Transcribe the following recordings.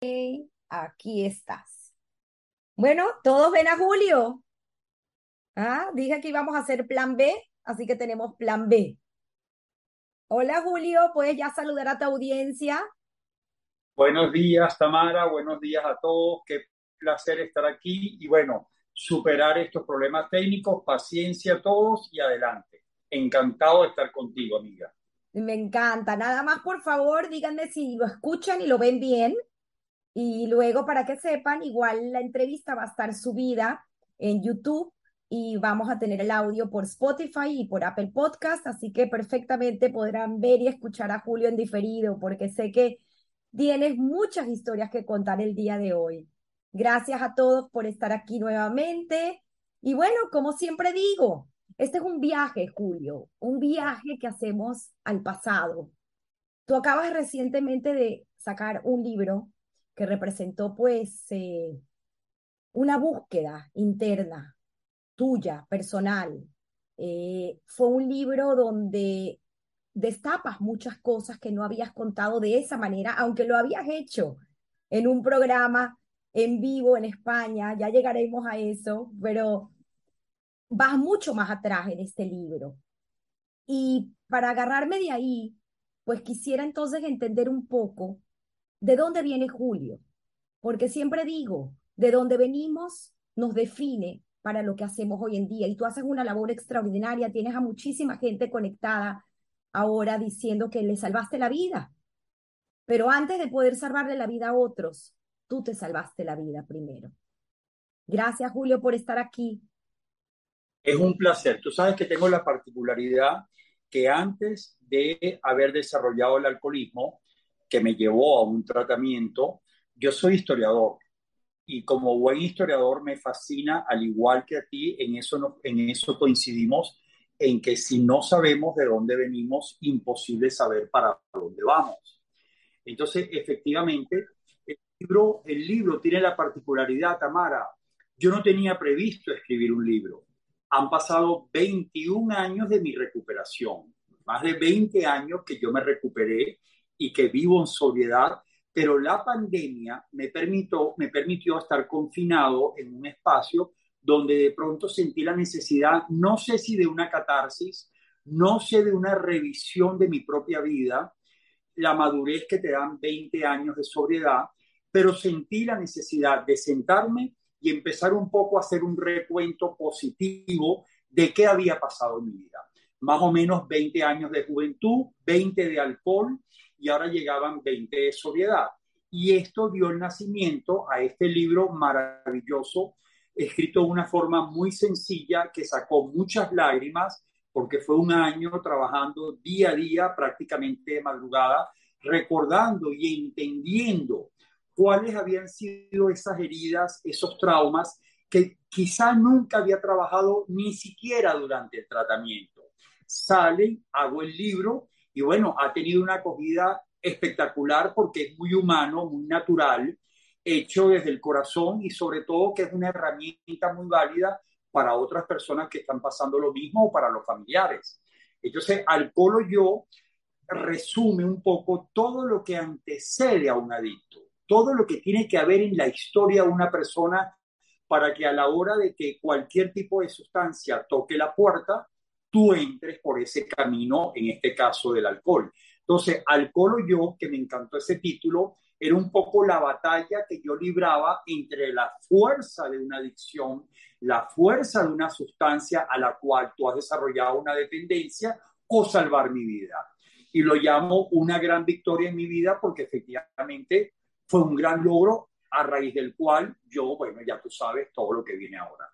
Aquí estás. Bueno, todos ven a Julio. Ah, dije que íbamos a hacer plan B, así que tenemos plan B. Hola Julio, ¿puedes ya saludar a tu audiencia? Buenos días, Tamara. Buenos días a todos. Qué placer estar aquí y bueno, superar estos problemas técnicos. Paciencia a todos y adelante. Encantado de estar contigo, amiga. Me encanta. Nada más, por favor, díganme si lo escuchan y lo ven bien. Y luego, para que sepan, igual la entrevista va a estar subida en YouTube y vamos a tener el audio por Spotify y por Apple Podcast, así que perfectamente podrán ver y escuchar a Julio en diferido, porque sé que tienes muchas historias que contar el día de hoy. Gracias a todos por estar aquí nuevamente. Y bueno, como siempre digo, este es un viaje, Julio, un viaje que hacemos al pasado. Tú acabas recientemente de sacar un libro que representó pues eh, una búsqueda interna tuya, personal. Eh, fue un libro donde destapas muchas cosas que no habías contado de esa manera, aunque lo habías hecho en un programa en vivo en España, ya llegaremos a eso, pero vas mucho más atrás en este libro. Y para agarrarme de ahí, pues quisiera entonces entender un poco de dónde viene Julio, porque siempre digo, de dónde venimos nos define para lo que hacemos hoy en día. Y tú haces una labor extraordinaria, tienes a muchísima gente conectada ahora diciendo que le salvaste la vida. Pero antes de poder salvarle la vida a otros, tú te salvaste la vida primero. Gracias, Julio, por estar aquí. Es un placer. Tú sabes que tengo la particularidad que antes de haber desarrollado el alcoholismo, que me llevó a un tratamiento, yo soy historiador y como buen historiador me fascina, al igual que a ti, en eso, en eso coincidimos, en que si no sabemos de dónde venimos, imposible saber para dónde vamos. Entonces, efectivamente, el libro, el libro tiene la particularidad, Tamara, yo no tenía previsto escribir un libro. Han pasado 21 años de mi recuperación, más de 20 años que yo me recuperé y que vivo en sobriedad, pero la pandemia me permitió, me permitió estar confinado en un espacio donde de pronto sentí la necesidad, no sé si de una catarsis, no sé de una revisión de mi propia vida, la madurez que te dan 20 años de sobriedad, pero sentí la necesidad de sentarme y empezar un poco a hacer un recuento positivo de qué había pasado en mi vida. Más o menos 20 años de juventud, 20 de alcohol y ahora llegaban 20 de sobriedad. Y esto dio el nacimiento a este libro maravilloso, escrito de una forma muy sencilla, que sacó muchas lágrimas, porque fue un año trabajando día a día, prácticamente de madrugada, recordando y entendiendo cuáles habían sido esas heridas, esos traumas que quizá nunca había trabajado ni siquiera durante el tratamiento. Sale, hago el libro y bueno, ha tenido una acogida espectacular porque es muy humano, muy natural, hecho desde el corazón y sobre todo que es una herramienta muy válida para otras personas que están pasando lo mismo o para los familiares. Entonces, Alcohol Yo resume un poco todo lo que antecede a un adicto todo lo que tiene que haber en la historia de una persona para que a la hora de que cualquier tipo de sustancia toque la puerta, tú entres por ese camino, en este caso del alcohol. Entonces, Alcohol o yo, que me encantó ese título, era un poco la batalla que yo libraba entre la fuerza de una adicción, la fuerza de una sustancia a la cual tú has desarrollado una dependencia o salvar mi vida. Y lo llamo una gran victoria en mi vida porque efectivamente fue un gran logro a raíz del cual yo, bueno, ya tú sabes todo lo que viene ahora.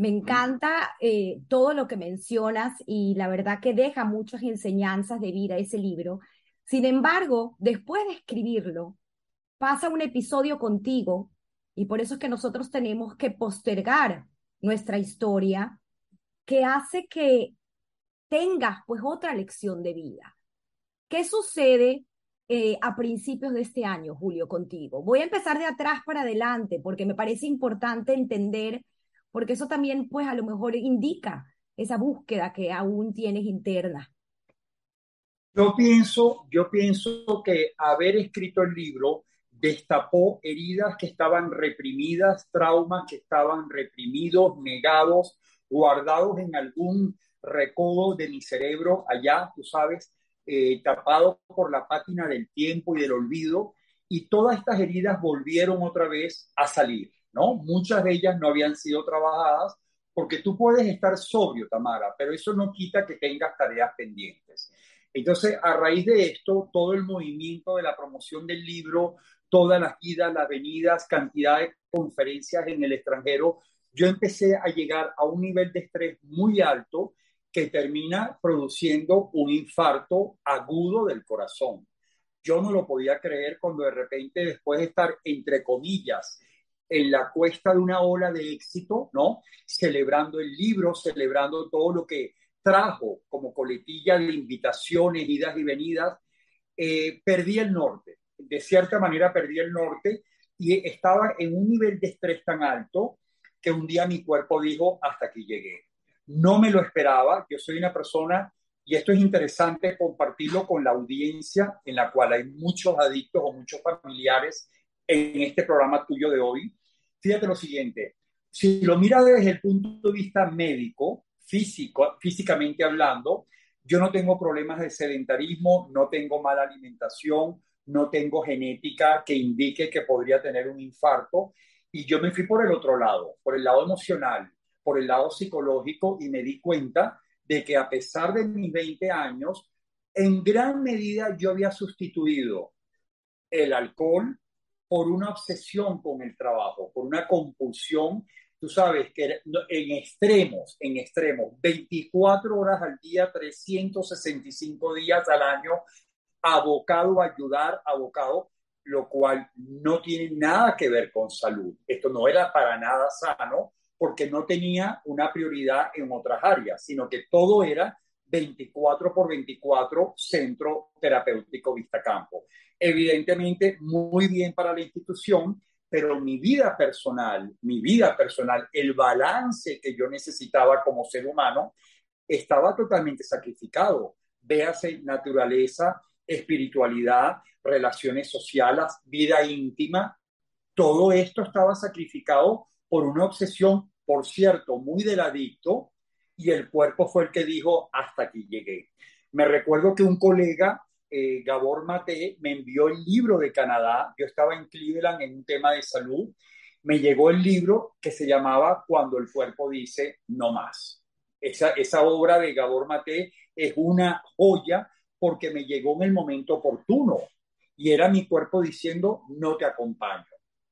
Me encanta eh, todo lo que mencionas y la verdad que deja muchas enseñanzas de vida ese libro. Sin embargo, después de escribirlo, pasa un episodio contigo y por eso es que nosotros tenemos que postergar nuestra historia que hace que tengas pues otra lección de vida. ¿Qué sucede eh, a principios de este año, Julio, contigo. Voy a empezar de atrás para adelante porque me parece importante entender, porque eso también pues a lo mejor indica esa búsqueda que aún tienes interna. Yo pienso, yo pienso que haber escrito el libro destapó heridas que estaban reprimidas, traumas que estaban reprimidos, negados, guardados en algún recodo de mi cerebro allá, tú sabes, eh, tapado por la pátina del tiempo y del olvido, y todas estas heridas volvieron otra vez a salir, ¿no? Muchas de ellas no habían sido trabajadas, porque tú puedes estar sobrio, Tamara, pero eso no quita que tengas tareas pendientes. Entonces, a raíz de esto, todo el movimiento de la promoción del libro, todas las idas, las venidas, cantidad de conferencias en el extranjero, yo empecé a llegar a un nivel de estrés muy alto que termina produciendo un infarto agudo del corazón. Yo no lo podía creer cuando de repente, después de estar, entre comillas, en la cuesta de una ola de éxito, ¿no? Celebrando el libro, celebrando todo lo que trajo como coletilla de invitaciones, idas y venidas, eh, perdí el norte. De cierta manera perdí el norte y estaba en un nivel de estrés tan alto que un día mi cuerpo dijo, hasta aquí llegué. No me lo esperaba, yo soy una persona, y esto es interesante compartirlo con la audiencia, en la cual hay muchos adictos o muchos familiares en este programa tuyo de hoy. Fíjate lo siguiente, si lo miras desde el punto de vista médico, físico, físicamente hablando, yo no tengo problemas de sedentarismo, no tengo mala alimentación, no tengo genética que indique que podría tener un infarto. Y yo me fui por el otro lado, por el lado emocional, por el lado psicológico y me di cuenta de que a pesar de mis 20 años, en gran medida yo había sustituido el alcohol por una obsesión con el trabajo, por una compulsión tú sabes que en extremos, en extremos, 24 horas al día, 365 días al año, abocado a ayudar, abocado, lo cual no tiene nada que ver con salud. Esto no era para nada sano porque no tenía una prioridad en otras áreas, sino que todo era 24 por 24 centro terapéutico Vista Campo. Evidentemente, muy bien para la institución, pero mi vida personal, mi vida personal, el balance que yo necesitaba como ser humano, estaba totalmente sacrificado. Véase naturaleza, espiritualidad, relaciones sociales, vida íntima, todo esto estaba sacrificado por una obsesión, por cierto, muy del adicto, y el cuerpo fue el que dijo, hasta aquí llegué. Me recuerdo que un colega eh, Gabor Mate me envió el libro de Canadá. Yo estaba en Cleveland en un tema de salud. Me llegó el libro que se llamaba Cuando el cuerpo dice no más. Esa, esa obra de Gabor Mate es una joya porque me llegó en el momento oportuno y era mi cuerpo diciendo no te acompaño,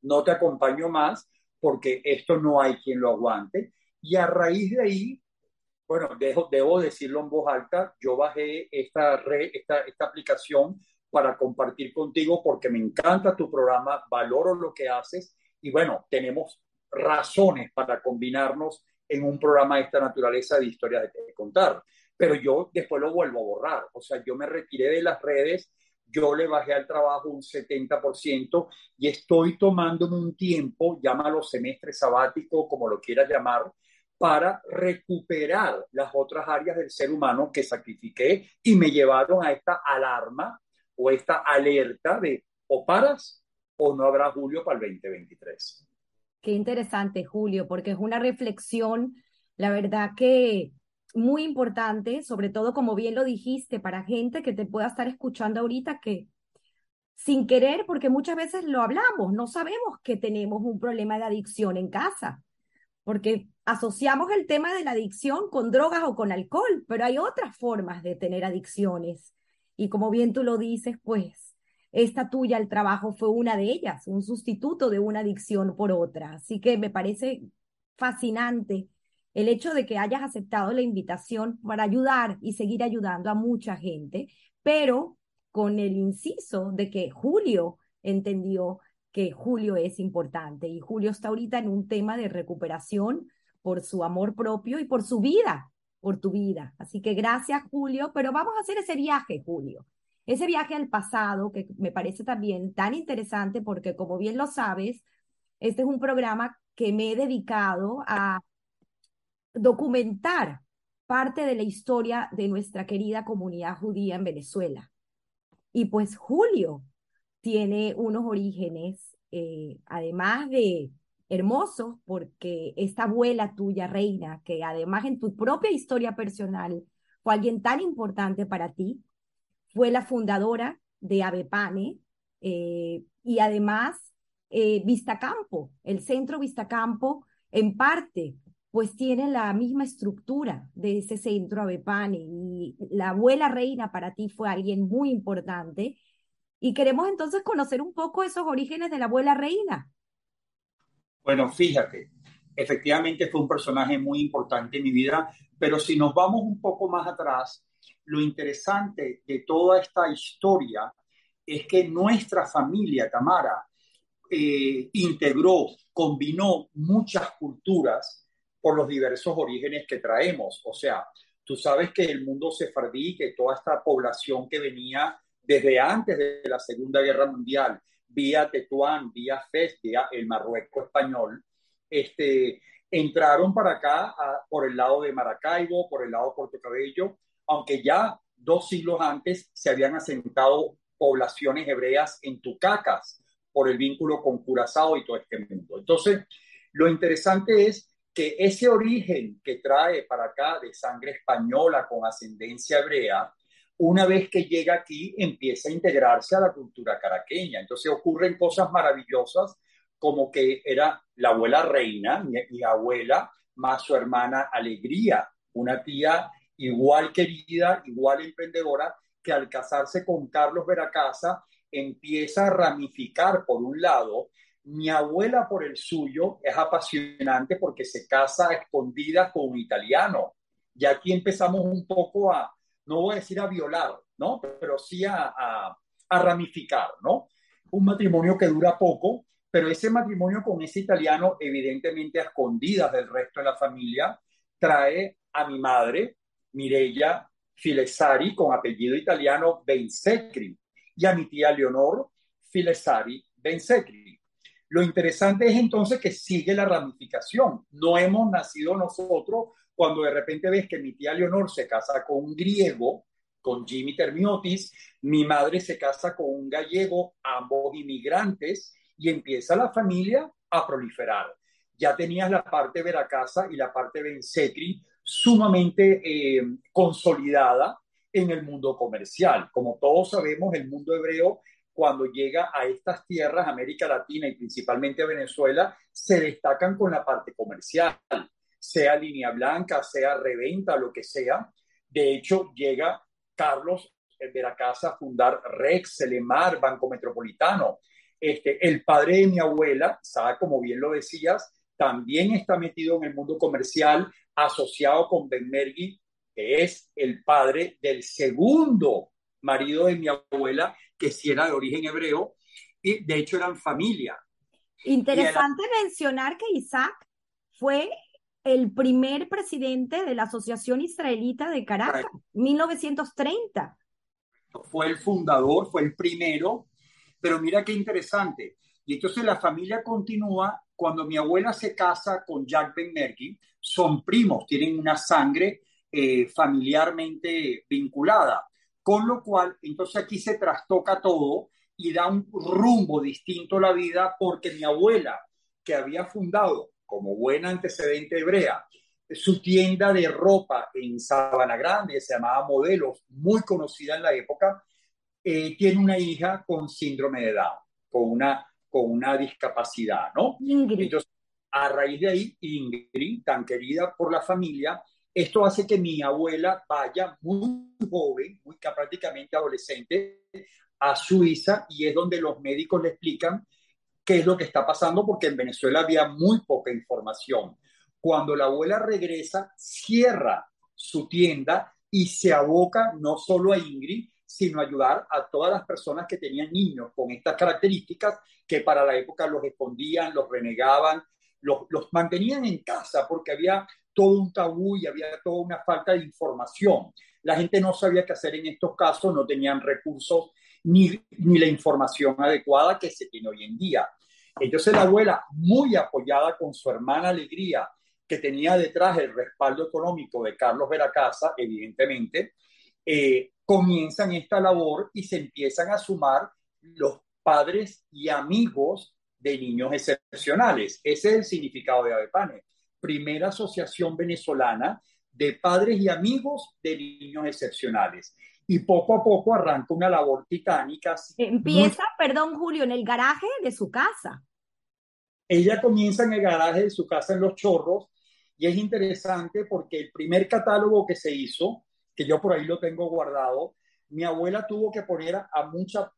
no te acompaño más porque esto no hay quien lo aguante. Y a raíz de ahí bueno, debo decirlo en voz alta, yo bajé esta, red, esta, aplicación para compartir contigo porque me encanta tu programa, valoro lo que haces y bueno, tenemos razones para combinarnos en un programa de esta naturaleza de historias de contar. Pero yo después lo vuelvo a borrar, o sea, yo me retiré de las redes, yo le bajé al trabajo un 70% y estoy tomándome un tiempo, llámalo semestre sabático, como lo quieras llamar, para recuperar las otras áreas del ser humano que sacrifiqué y me llevaron a esta alarma o esta alerta de o paras o no habrá Julio para el 2023. Qué interesante, Julio, porque es una reflexión, la verdad que muy importante, sobre todo como bien lo dijiste, para gente que te pueda estar escuchando ahorita que sin querer, porque muchas veces lo hablamos, no sabemos que tenemos un problema de adicción en casa porque asociamos el tema de la adicción con drogas o con alcohol, pero hay otras formas de tener adicciones. Y como bien tú lo dices, pues esta tuya, el trabajo fue una de ellas, un sustituto de una adicción por otra. Así que me parece fascinante el hecho de que hayas aceptado la invitación para ayudar y seguir ayudando a mucha gente, pero con el inciso de que Julio entendió que Julio es importante y Julio está ahorita en un tema de recuperación por su amor propio y por su vida, por tu vida. Así que gracias Julio, pero vamos a hacer ese viaje, Julio. Ese viaje al pasado que me parece también tan interesante porque como bien lo sabes, este es un programa que me he dedicado a documentar parte de la historia de nuestra querida comunidad judía en Venezuela. Y pues Julio tiene unos orígenes, eh, además de hermosos, porque esta abuela tuya, reina, que además en tu propia historia personal fue alguien tan importante para ti, fue la fundadora de Avepane eh, y además eh, Vistacampo, el centro Vistacampo, en parte, pues tiene la misma estructura de ese centro Avepane y la abuela reina para ti fue alguien muy importante. Y queremos entonces conocer un poco esos orígenes de la abuela reina. Bueno, fíjate, efectivamente fue un personaje muy importante en mi vida, pero si nos vamos un poco más atrás, lo interesante de toda esta historia es que nuestra familia, Tamara, eh, integró, combinó muchas culturas por los diversos orígenes que traemos. O sea, tú sabes que el mundo sefardí, que toda esta población que venía desde antes de la Segunda Guerra Mundial, vía Tetuán, vía Fez, vía el Marruecos español, este, entraron para acá por el lado de Maracaibo, por el lado de Puerto Cabello, aunque ya dos siglos antes se habían asentado poblaciones hebreas en Tucacas por el vínculo con Curazao y todo este mundo. Entonces, lo interesante es que ese origen que trae para acá de sangre española con ascendencia hebrea, una vez que llega aquí empieza a integrarse a la cultura caraqueña. Entonces ocurren cosas maravillosas como que era la abuela reina, mi, abuela, más su hermana Alegría, una tía igual querida, igual emprendedora, que al casarse con Carlos Veracasa empieza a ramificar por un lado. Mi abuela por el suyo es apasionante porque se casa a escondidas con un italiano. Y aquí empezamos un poco a, no voy a decir a violar, ¿no? Pero sí a, ramificar, ¿no? Un matrimonio que dura poco, pero ese matrimonio con ese italiano, evidentemente a escondidas del resto de la familia, trae a mi madre, Mirella Filesari, con apellido italiano Bensecri, y a mi tía Leonor Filesari Bensecri. Lo interesante es entonces que sigue la ramificación. No hemos nacido nosotros cuando de repente ves que mi tía Leonor se casa con un griego, con Jimmy Termiotis, mi madre se casa con un gallego, ambos inmigrantes, y empieza la familia a proliferar. Ya tenías la parte Veracasa y la parte Bensecri sumamente eh, consolidada en el mundo comercial. Como todos sabemos, el mundo hebreo, cuando llega a estas tierras, América Latina y principalmente Venezuela, se destacan con la parte comercial, sea línea blanca, sea reventa, lo que sea. De hecho, llega Carlos Veracasa a fundar Rex, Selemar, Banco Metropolitano. Este, el padre de mi abuela, Sara, como bien lo decías, también está metido en el mundo comercial, asociado con Ben Mergui, que es el padre del segundo marido de mi abuela, que sí era de origen hebreo, y de hecho eran familia. Interesante mencionar que Isaac fue el primer presidente de la Asociación Israelita de Caracas, 1930. Fue el fundador, fue el primero, pero mira qué interesante. Y entonces la familia continúa cuando mi abuela se casa con Jack Ben son primos, tienen una sangre eh, familiarmente vinculada. Con lo cual, entonces aquí se trastoca todo y da un rumbo distinto a la vida porque mi abuela, que había fundado como buena antecedente hebrea, su tienda de ropa en Sabana Grande, se llamaba Modelos, muy conocida en la época, eh, tiene una hija con síndrome de Down, con una, con una discapacidad, ¿no? Ingrid. Entonces, a raíz de ahí, Ingrid, tan querida por la familia, esto hace que mi abuela vaya muy joven, muy prácticamente adolescente, a Suiza y es donde los médicos le explican qué es lo que está pasando porque en Venezuela había muy poca información. Cuando la abuela regresa, cierra su tienda y se aboca no solo a Ingrid, sino ayudar a todas las personas que tenían niños con estas características que para la época los escondían, los renegaban, los, los mantenían en casa porque había todo un tabú y había toda una falta de información. La gente no sabía qué hacer en estos casos, no tenían recursos ni, ni la información adecuada que se tiene hoy en día. Entonces la abuela, muy apoyada con su hermana Alegría, que tenía detrás el respaldo económico de Carlos Veracasa, evidentemente, eh, comienzan esta labor y se empiezan a sumar los padres y amigos de niños excepcionales. Ese es el significado de ABEPANE. Primera asociación venezolana de padres y amigos de niños excepcionales. Y poco a poco arranca una labor titánica. Empieza, perdón Julio, en el garaje de su casa. Ella comienza en el garaje de su casa en Los Chorros y es interesante porque el primer catálogo que se hizo, que yo por ahí lo tengo guardado, mi abuela tuvo que poner a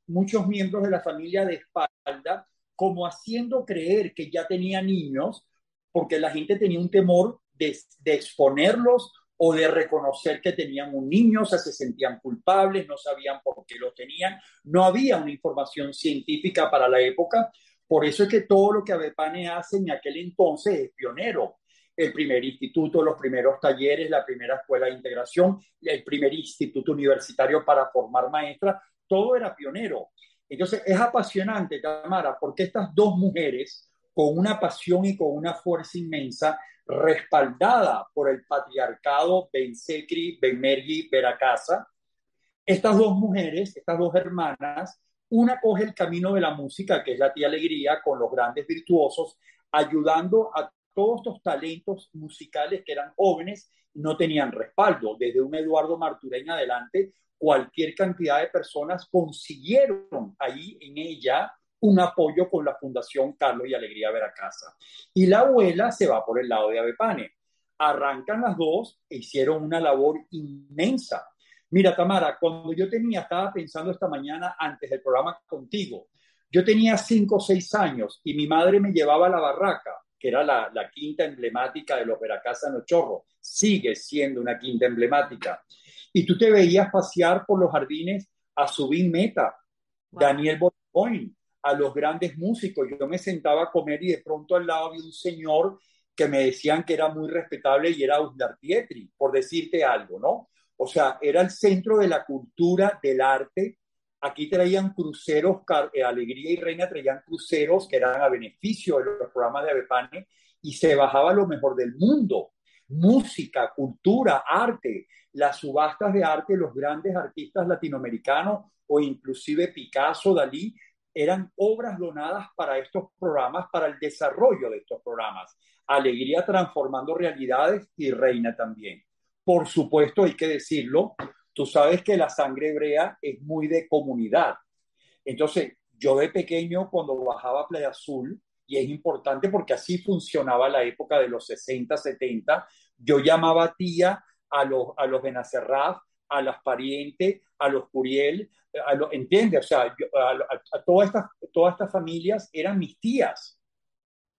muchos miembros de la familia de espalda como haciendo creer que ya tenía niños, porque la gente tenía un temor de, de exponerlos o de reconocer que tenían un niño, o sea, se sentían culpables, no sabían por qué lo tenían, no había una información científica para la época, por eso es que todo lo que Avepane hace en aquel entonces es pionero. El primer instituto, los primeros talleres, la primera escuela de integración, el primer instituto universitario para formar maestras, todo era pionero. Entonces es apasionante, Tamara, porque estas dos mujeres, con una pasión y con una fuerza inmensa, respaldada por el patriarcado Ben Secri, Ben Mergui, Veracasa, estas dos mujeres, estas dos hermanas, una coge el camino de la música, que es la tía alegría, con los grandes virtuosos, ayudando a todos estos talentos musicales que eran jóvenes y no tenían respaldo. Desde un Eduardo Martureña adelante, cualquier cantidad de personas consiguieron ahí en ella un apoyo con la Fundación Carlos y Alegría Veracasa. Y la abuela se va por el lado de Avepane. Arrancan las dos e hicieron una labor inmensa Mira, Tamara, cuando yo tenía, estaba pensando esta mañana antes del programa contigo, yo tenía cinco o seis años y mi madre me llevaba a la barraca, que era la, quinta emblemática de los Veracasa No Chorro, sigue siendo una quinta emblemática. Y tú te veías pasear por los jardines a Subin Meta, Daniel Botoin, a los grandes músicos. Yo me sentaba a comer y de pronto al lado había un señor que me decían que era muy respetable y era Uslar Pietri, por decirte algo, ¿no? O sea, era el centro de la cultura, del arte. Aquí traían cruceros, eh, Alegría y Reina traían cruceros que eran a beneficio de los programas de Avepane y se bajaba lo mejor del mundo. Música, cultura, arte, las subastas de arte, los grandes artistas latinoamericanos o inclusive Picasso, Dalí, eran obras donadas para estos programas, para el desarrollo de estos programas. Alegría transformando realidades y Reina también. Por supuesto, hay que decirlo, tú sabes que la sangre hebrea es muy de comunidad. Entonces, yo de pequeño, cuando bajaba a Playa Azul, y es importante porque así funcionaba la época de los 60, 70, yo llamaba tía a los, a los Benacerraf, a las parientes, a los Curiel, a lo, ¿entiende? O sea, a, todas, estas, todas estas familias eran mis tías.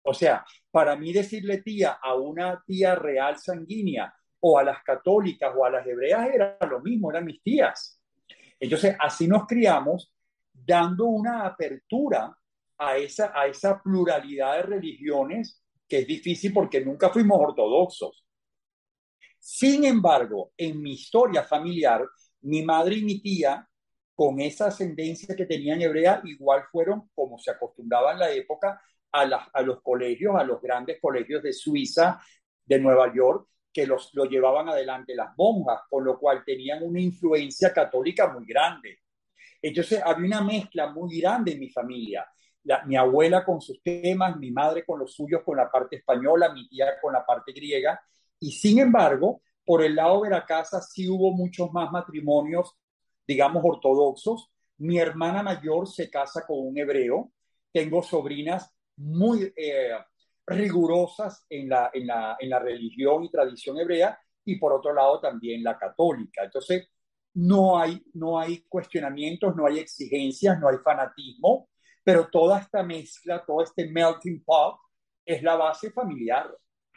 O sea, para mí decirle tía a una tía real sanguínea o a las católicas o a las hebreas era lo mismo, eran mis tías. Entonces, así nos criamos, dando una apertura a esa, a esa pluralidad de religiones que es difícil porque nunca fuimos ortodoxos. Sin embargo, en mi historia familiar, mi madre y mi tía, con esa ascendencia que tenían hebrea, igual fueron, como se acostumbraba en la época, a, a los colegios, a los grandes colegios de Suiza, de Nueva York, que los, lo llevaban adelante las monjas, con lo cual tenían una influencia católica muy grande. Entonces había una mezcla muy grande en mi familia. mi abuela con sus temas, mi madre con los suyos, con la parte española, mi tía con la parte griega. Y sin embargo, por el lado de la casa sí hubo muchos más matrimonios, digamos, ortodoxos. Mi hermana mayor se casa con un hebreo. Tengo sobrinas muy eh, rigurosas en la, en la, en la religión y tradición hebrea y por otro lado también la católica. Entonces, no hay, no hay cuestionamientos, no hay exigencias, no hay fanatismo, pero toda esta mezcla, todo este melting pot es la base familiar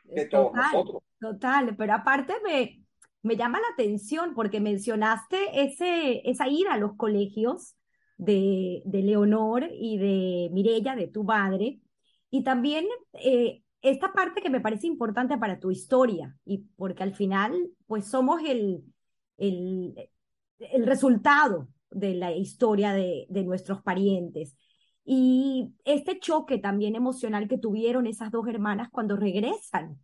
de todos nosotros. Total, pero aparte me, me llama la atención porque mencionaste ese, esa ida a los colegios de, de Leonor y de Mirella, de tu madre, y también eh, esta parte que me parece importante para tu historia, y porque al final, pues somos el, el, el resultado de la historia de, de nuestros parientes. Y este choque también emocional que tuvieron esas dos hermanas cuando regresan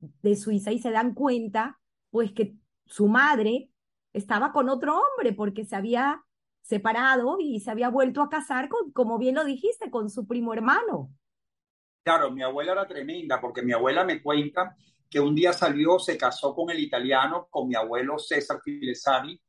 de Suiza y se dan cuenta, pues que su madre estaba con otro hombre porque se había separado y se había vuelto a casar con, como bien lo dijiste, con su primo hermano. Claro, mi abuela era tremenda porque mi abuela me cuenta que un día salió, se casó con el italiano, con mi abuelo César Filesani,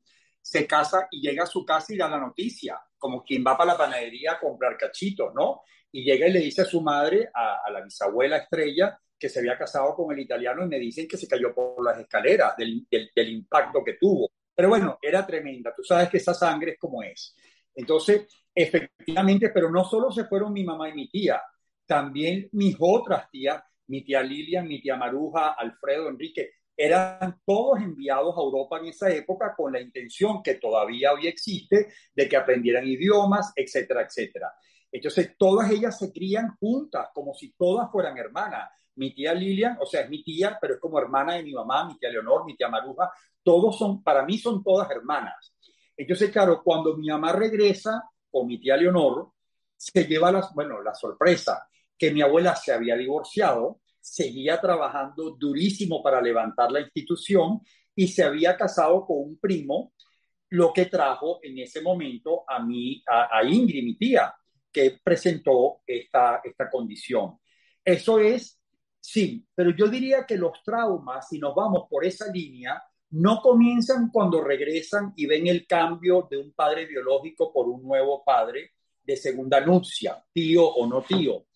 se casa y llega a su casa y da la noticia, como quien va para la panadería a comprar cachitos, ¿no? Y llega y le dice a su madre, a, la bisabuela Estrella, que se había casado con el italiano y me dicen que se cayó por las escaleras del, del, impacto que tuvo. Pero bueno, era tremenda. Tú sabes que esa sangre es como es. Entonces, efectivamente, pero no solo se fueron mi mamá y mi tía, también mis otras tías, mi tía Lilian, mi tía Maruja, Alfredo, Enrique, eran todos enviados a Europa en esa época con la intención que todavía hoy existe de que aprendieran idiomas, etcétera, etcétera. Entonces, todas ellas se crían juntas, como si todas fueran hermanas. Mi tía Lilian, o sea, es mi tía, pero es como hermana de mi mamá, mi tía Leonor, mi tía Maruja, todos son, para mí son todas hermanas. Entonces, claro, cuando mi mamá regresa con mi tía Leonor, se lleva la, bueno, la sorpresa que mi abuela se había divorciado seguía trabajando durísimo para levantar la institución y se había casado con un primo, lo que trajo en ese momento a mí, a, Ingrid, mi tía, que presentó esta, esta condición. Eso es, sí, pero yo diría que los traumas, si nos vamos por esa línea, no comienzan cuando regresan y ven el cambio de un padre biológico por un nuevo padre de segunda nupcia, tío o no tío.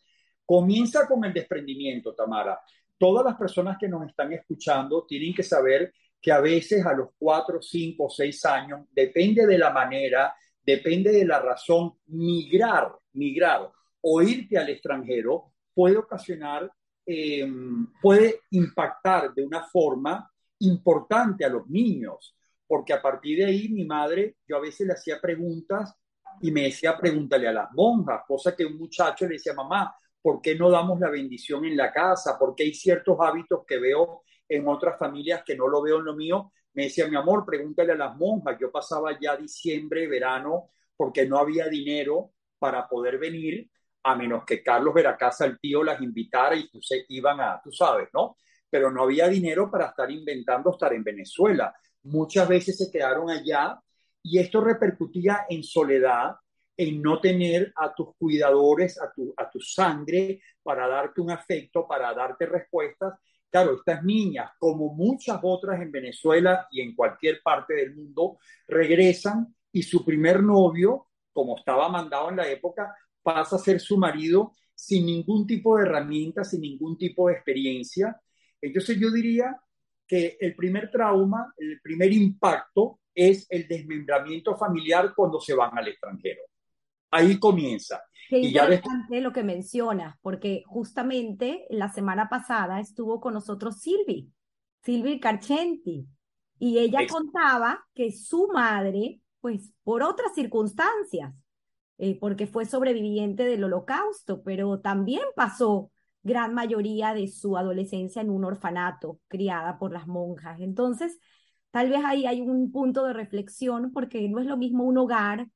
Comienza con el desprendimiento, Tamara. Todas las personas que nos están escuchando tienen que saber que a veces a los cuatro, cinco, seis años, depende de la manera, depende de la razón, migrar, migrar o irte al extranjero puede ocasionar, em, puede impactar de una forma importante a los niños, porque a partir de ahí mi madre, yo a veces le hacía preguntas y me decía pregúntale a las monjas, cosa que un muchacho le decía, mamá, ¿Por qué no damos la bendición en la casa? Porque hay ciertos hábitos que veo en otras familias que no lo veo en lo mío. Me decía, mi amor, pregúntale a las monjas. Yo pasaba ya diciembre, verano, porque no había dinero para poder venir, a menos que Carlos Veracasa, el tío, las invitara y se iban a, tú sabes, ¿no? Pero no había dinero para estar inventando estar en Venezuela. Muchas veces se quedaron allá y esto repercutía en soledad, en no tener a tus cuidadores, a tu, a tu sangre, para darte un afecto, para darte respuestas. Claro, estas niñas, como muchas otras en Venezuela y en cualquier parte del mundo, regresan y su primer novio, como estaba mandado en la época, pasa a ser su marido sin ningún tipo de herramienta, sin ningún tipo de experiencia. Entonces yo diría que el primer trauma, el primer impacto es el desmembramiento familiar cuando se van al extranjero ahí comienza. Qué interesante lo que mencionas, porque justamente la semana pasada estuvo con nosotros Silvi, Silvi Carcenti, y ella contaba que su madre, pues por otras circunstancias, eh, porque fue sobreviviente del holocausto, pero también pasó gran mayoría de su adolescencia en un orfanato, criada por las monjas. Entonces, tal vez ahí hay un punto de reflexión, porque no es lo mismo un hogar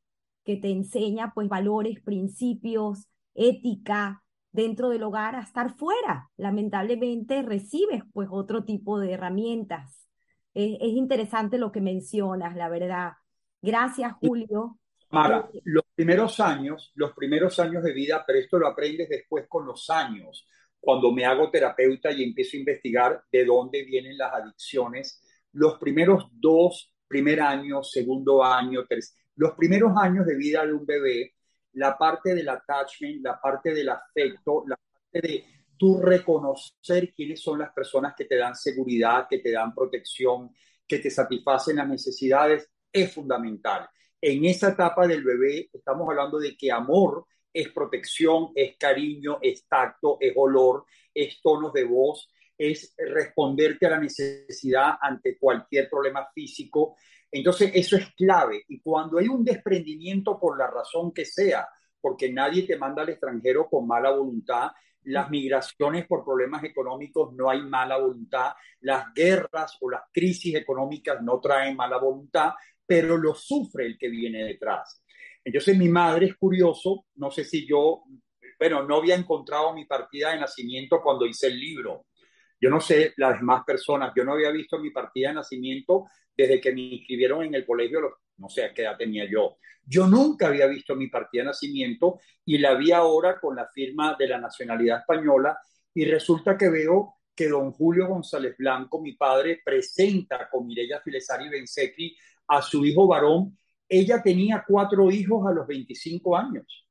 que te enseña pues valores, principios, ética dentro del hogar a estar fuera. Lamentablemente recibes pues otro tipo de herramientas. Es, interesante lo que mencionas, la verdad. Gracias, Julio. Mara, eh, los primeros años, los primeros años de vida, pero esto lo aprendes después con los años, cuando me hago terapeuta y empiezo a investigar de dónde vienen las adicciones. Los primeros dos, primer año, segundo año, tercer los primeros años de vida de un bebé, la parte del attachment, la parte del afecto, la parte de tú reconocer quiénes son las personas que te dan seguridad, que te dan protección, que te satisfacen las necesidades, es fundamental. En esa etapa del bebé estamos hablando de que amor es protección, es cariño, es tacto, es olor, es tonos de voz, es responderte a la necesidad ante cualquier problema físico, entonces, eso es clave. Y cuando hay un desprendimiento por la razón que sea, porque nadie te manda al extranjero con mala voluntad, las migraciones por problemas económicos no hay mala voluntad, las guerras o las crisis económicas no traen mala voluntad, pero lo sufre el que viene detrás. Entonces mi madre es curioso, no sé si yo, bueno, no había encontrado mi partida de nacimiento cuando hice el libro. Yo no sé las demás personas, yo no había visto mi partida de nacimiento desde que me inscribieron en el colegio no sé qué edad tenía yo. Yo nunca había visto mi partida de nacimiento y la vi ahora con la firma de la nacionalidad española y resulta que veo que don Julio González Blanco, mi padre, presenta con Mireya Filesari Bensecri a su hijo varón. Ella tenía cuatro hijos a los 25 años.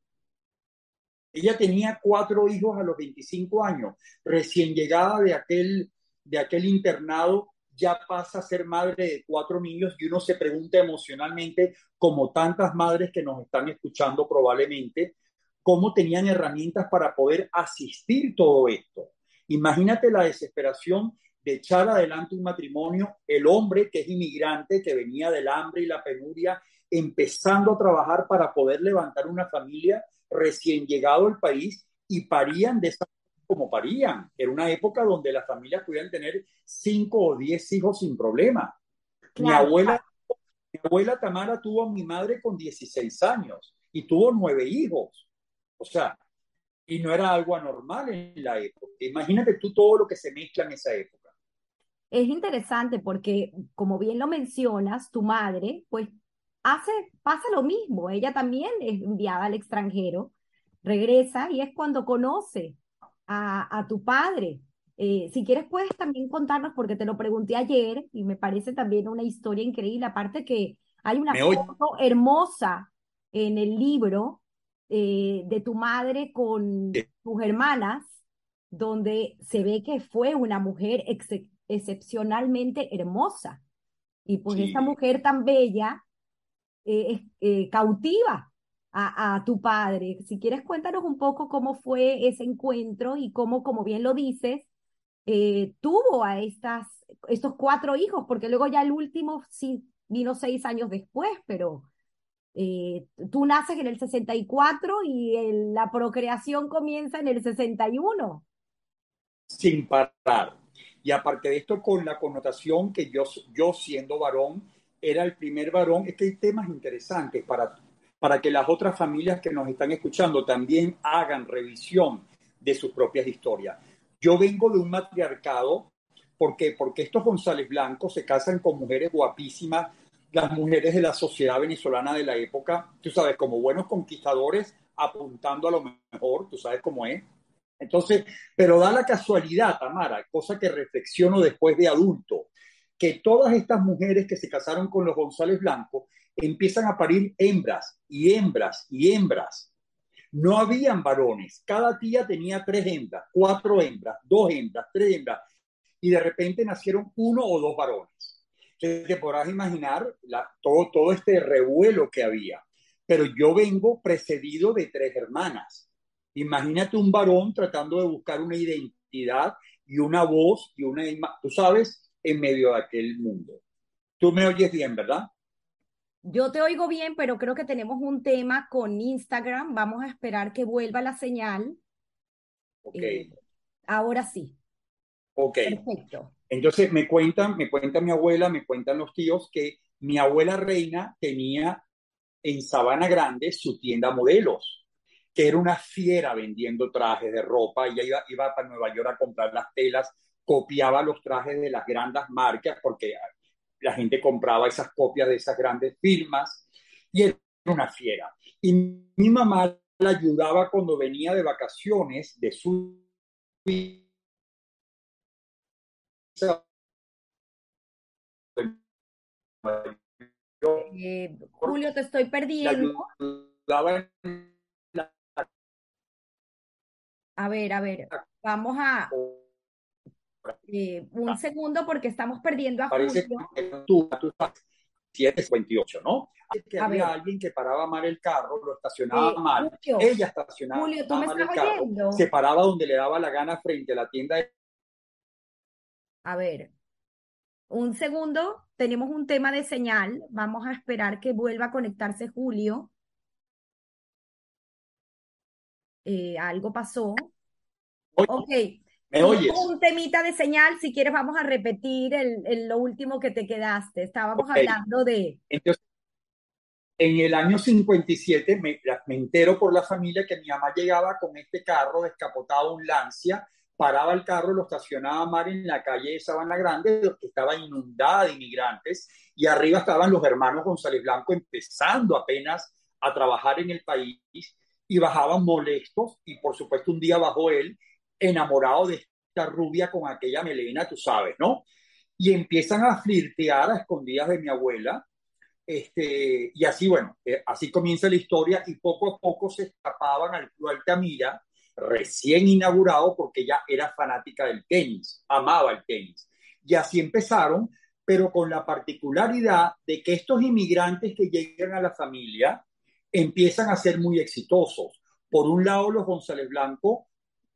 Ella tenía cuatro hijos a los 25 años, recién llegada de aquel, de aquel internado, ya pasa a ser madre de cuatro niños y uno se pregunta emocionalmente, como tantas madres que nos están escuchando probablemente, cómo tenían herramientas para poder asistir todo esto. Imagínate la desesperación de echar adelante un matrimonio, el hombre que es inmigrante, que venía del hambre y la penuria, empezando a trabajar para poder levantar una familia recién llegado al país y parían de esa como parían. Era una época donde las familias podían tener cinco o diez hijos sin problema. Mi, abuela, mi abuela Tamara tuvo a mi madre con 16 años y tuvo nueve hijos. O sea, y no era algo anormal en la época. Imagínate tú todo lo que se mezcla en esa época. Es interesante porque, como bien lo mencionas, tu madre, pues hace, pasa lo mismo. Ella también es enviada al extranjero, regresa y es cuando conoce a, a tu padre. Eh, si quieres, puedes también contarnos, porque te lo pregunté ayer y me parece también una historia increíble. Aparte que hay una foto hermosa en el libro eh, de tu madre con tus hermanas, donde se ve que fue una mujer excepcionalmente hermosa. Y pues esa mujer tan bella eh, eh, cautiva a, a, tu padre. Si quieres, cuéntanos un poco cómo fue ese encuentro y cómo, como bien lo dices, eh, tuvo a estas, estos cuatro hijos, porque luego ya el último sí vino seis años después, pero tú naces en el 64 y la procreación comienza en el 61. Sin parar. Y aparte de esto, con la connotación que yo, yo siendo varón, era el primer varón. Es que hay temas interesantes para, para que las otras familias que nos están escuchando también hagan revisión de sus propias historias. Yo vengo de un matriarcado porque, porque estos González Blancos se casan con mujeres guapísimas, las mujeres de la sociedad venezolana de la época, tú sabes, como buenos conquistadores, apuntando a lo mejor, tú sabes cómo es. Entonces, pero da la casualidad, Tamara, cosa que reflexiono después de adulto, que todas estas mujeres que se casaron con los González Blanco empiezan a parir hembras y hembras y hembras. No habían varones, cada tía tenía tres hembras, cuatro hembras, dos hembras, tres hembras, y de repente nacieron uno o dos varones. Entonces te podrás imaginar todo, todo este revuelo que había. Pero yo vengo precedido de tres hermanas. Imagínate un varón tratando de buscar una identidad y una voz y una... Tú sabes, en medio de aquel mundo. Tú me oyes bien, ¿verdad? Yo te oigo bien, pero creo que tenemos un tema con Instagram. Vamos a esperar que vuelva la señal. Ok. Eh, ahora sí. Ok. Perfecto. Entonces me cuentan, me cuenta mi abuela, me cuentan los tíos que mi abuela reina tenía en Sabana Grande su tienda modelos, que era una fiera vendiendo trajes de ropa. Ella iba, iba para Nueva York a comprar las telas copiaba los trajes de las grandes marcas porque la gente compraba esas copias de esas grandes firmas y era una fiera. Y mi mamá la ayudaba cuando venía de vacaciones de su eh, Julio, te estoy perdiendo. A ver, a ver, vamos a, eh, un ah. segundo porque estamos perdiendo a Parece Julio. que tú, tú 728, ¿no? Que había alguien que paraba mal el carro, lo estacionaba eh, mal. Ella estacionaba Julio, ¿tú me mal estás el carro, se paraba donde le daba la gana frente a la tienda. A ver, un segundo, tenemos un tema de señal. Vamos a esperar que vuelva a conectarse Julio. Eh, algo pasó. Ok, ¿Me oyes? Un temita de señal, si quieres vamos a repetir el, lo último que te quedaste. Estábamos hablando de... Entonces, en el año 57 me, me, entero por la familia que mi mamá llegaba con este carro descapotado, un Lancia, paraba el carro, lo estacionaba Mar en la calle de Sabana Grande, que estaba inundada de inmigrantes, y arriba estaban los hermanos González Blanco empezando apenas a trabajar en el país, y bajaban molestos, y por supuesto un día bajó él, enamorado de esta rubia con aquella melena, tú sabes, ¿no? Y empiezan a flirtear a escondidas de mi abuela, este, y así, bueno, eh, así comienza la historia, y poco a poco se escapaban al Club Altamira, recién inaugurado porque ella era fanática del tenis, amaba el tenis. Y así empezaron, pero con la particularidad de que estos inmigrantes que llegan a la familia empiezan a ser muy exitosos. Por un lado, los González Blanco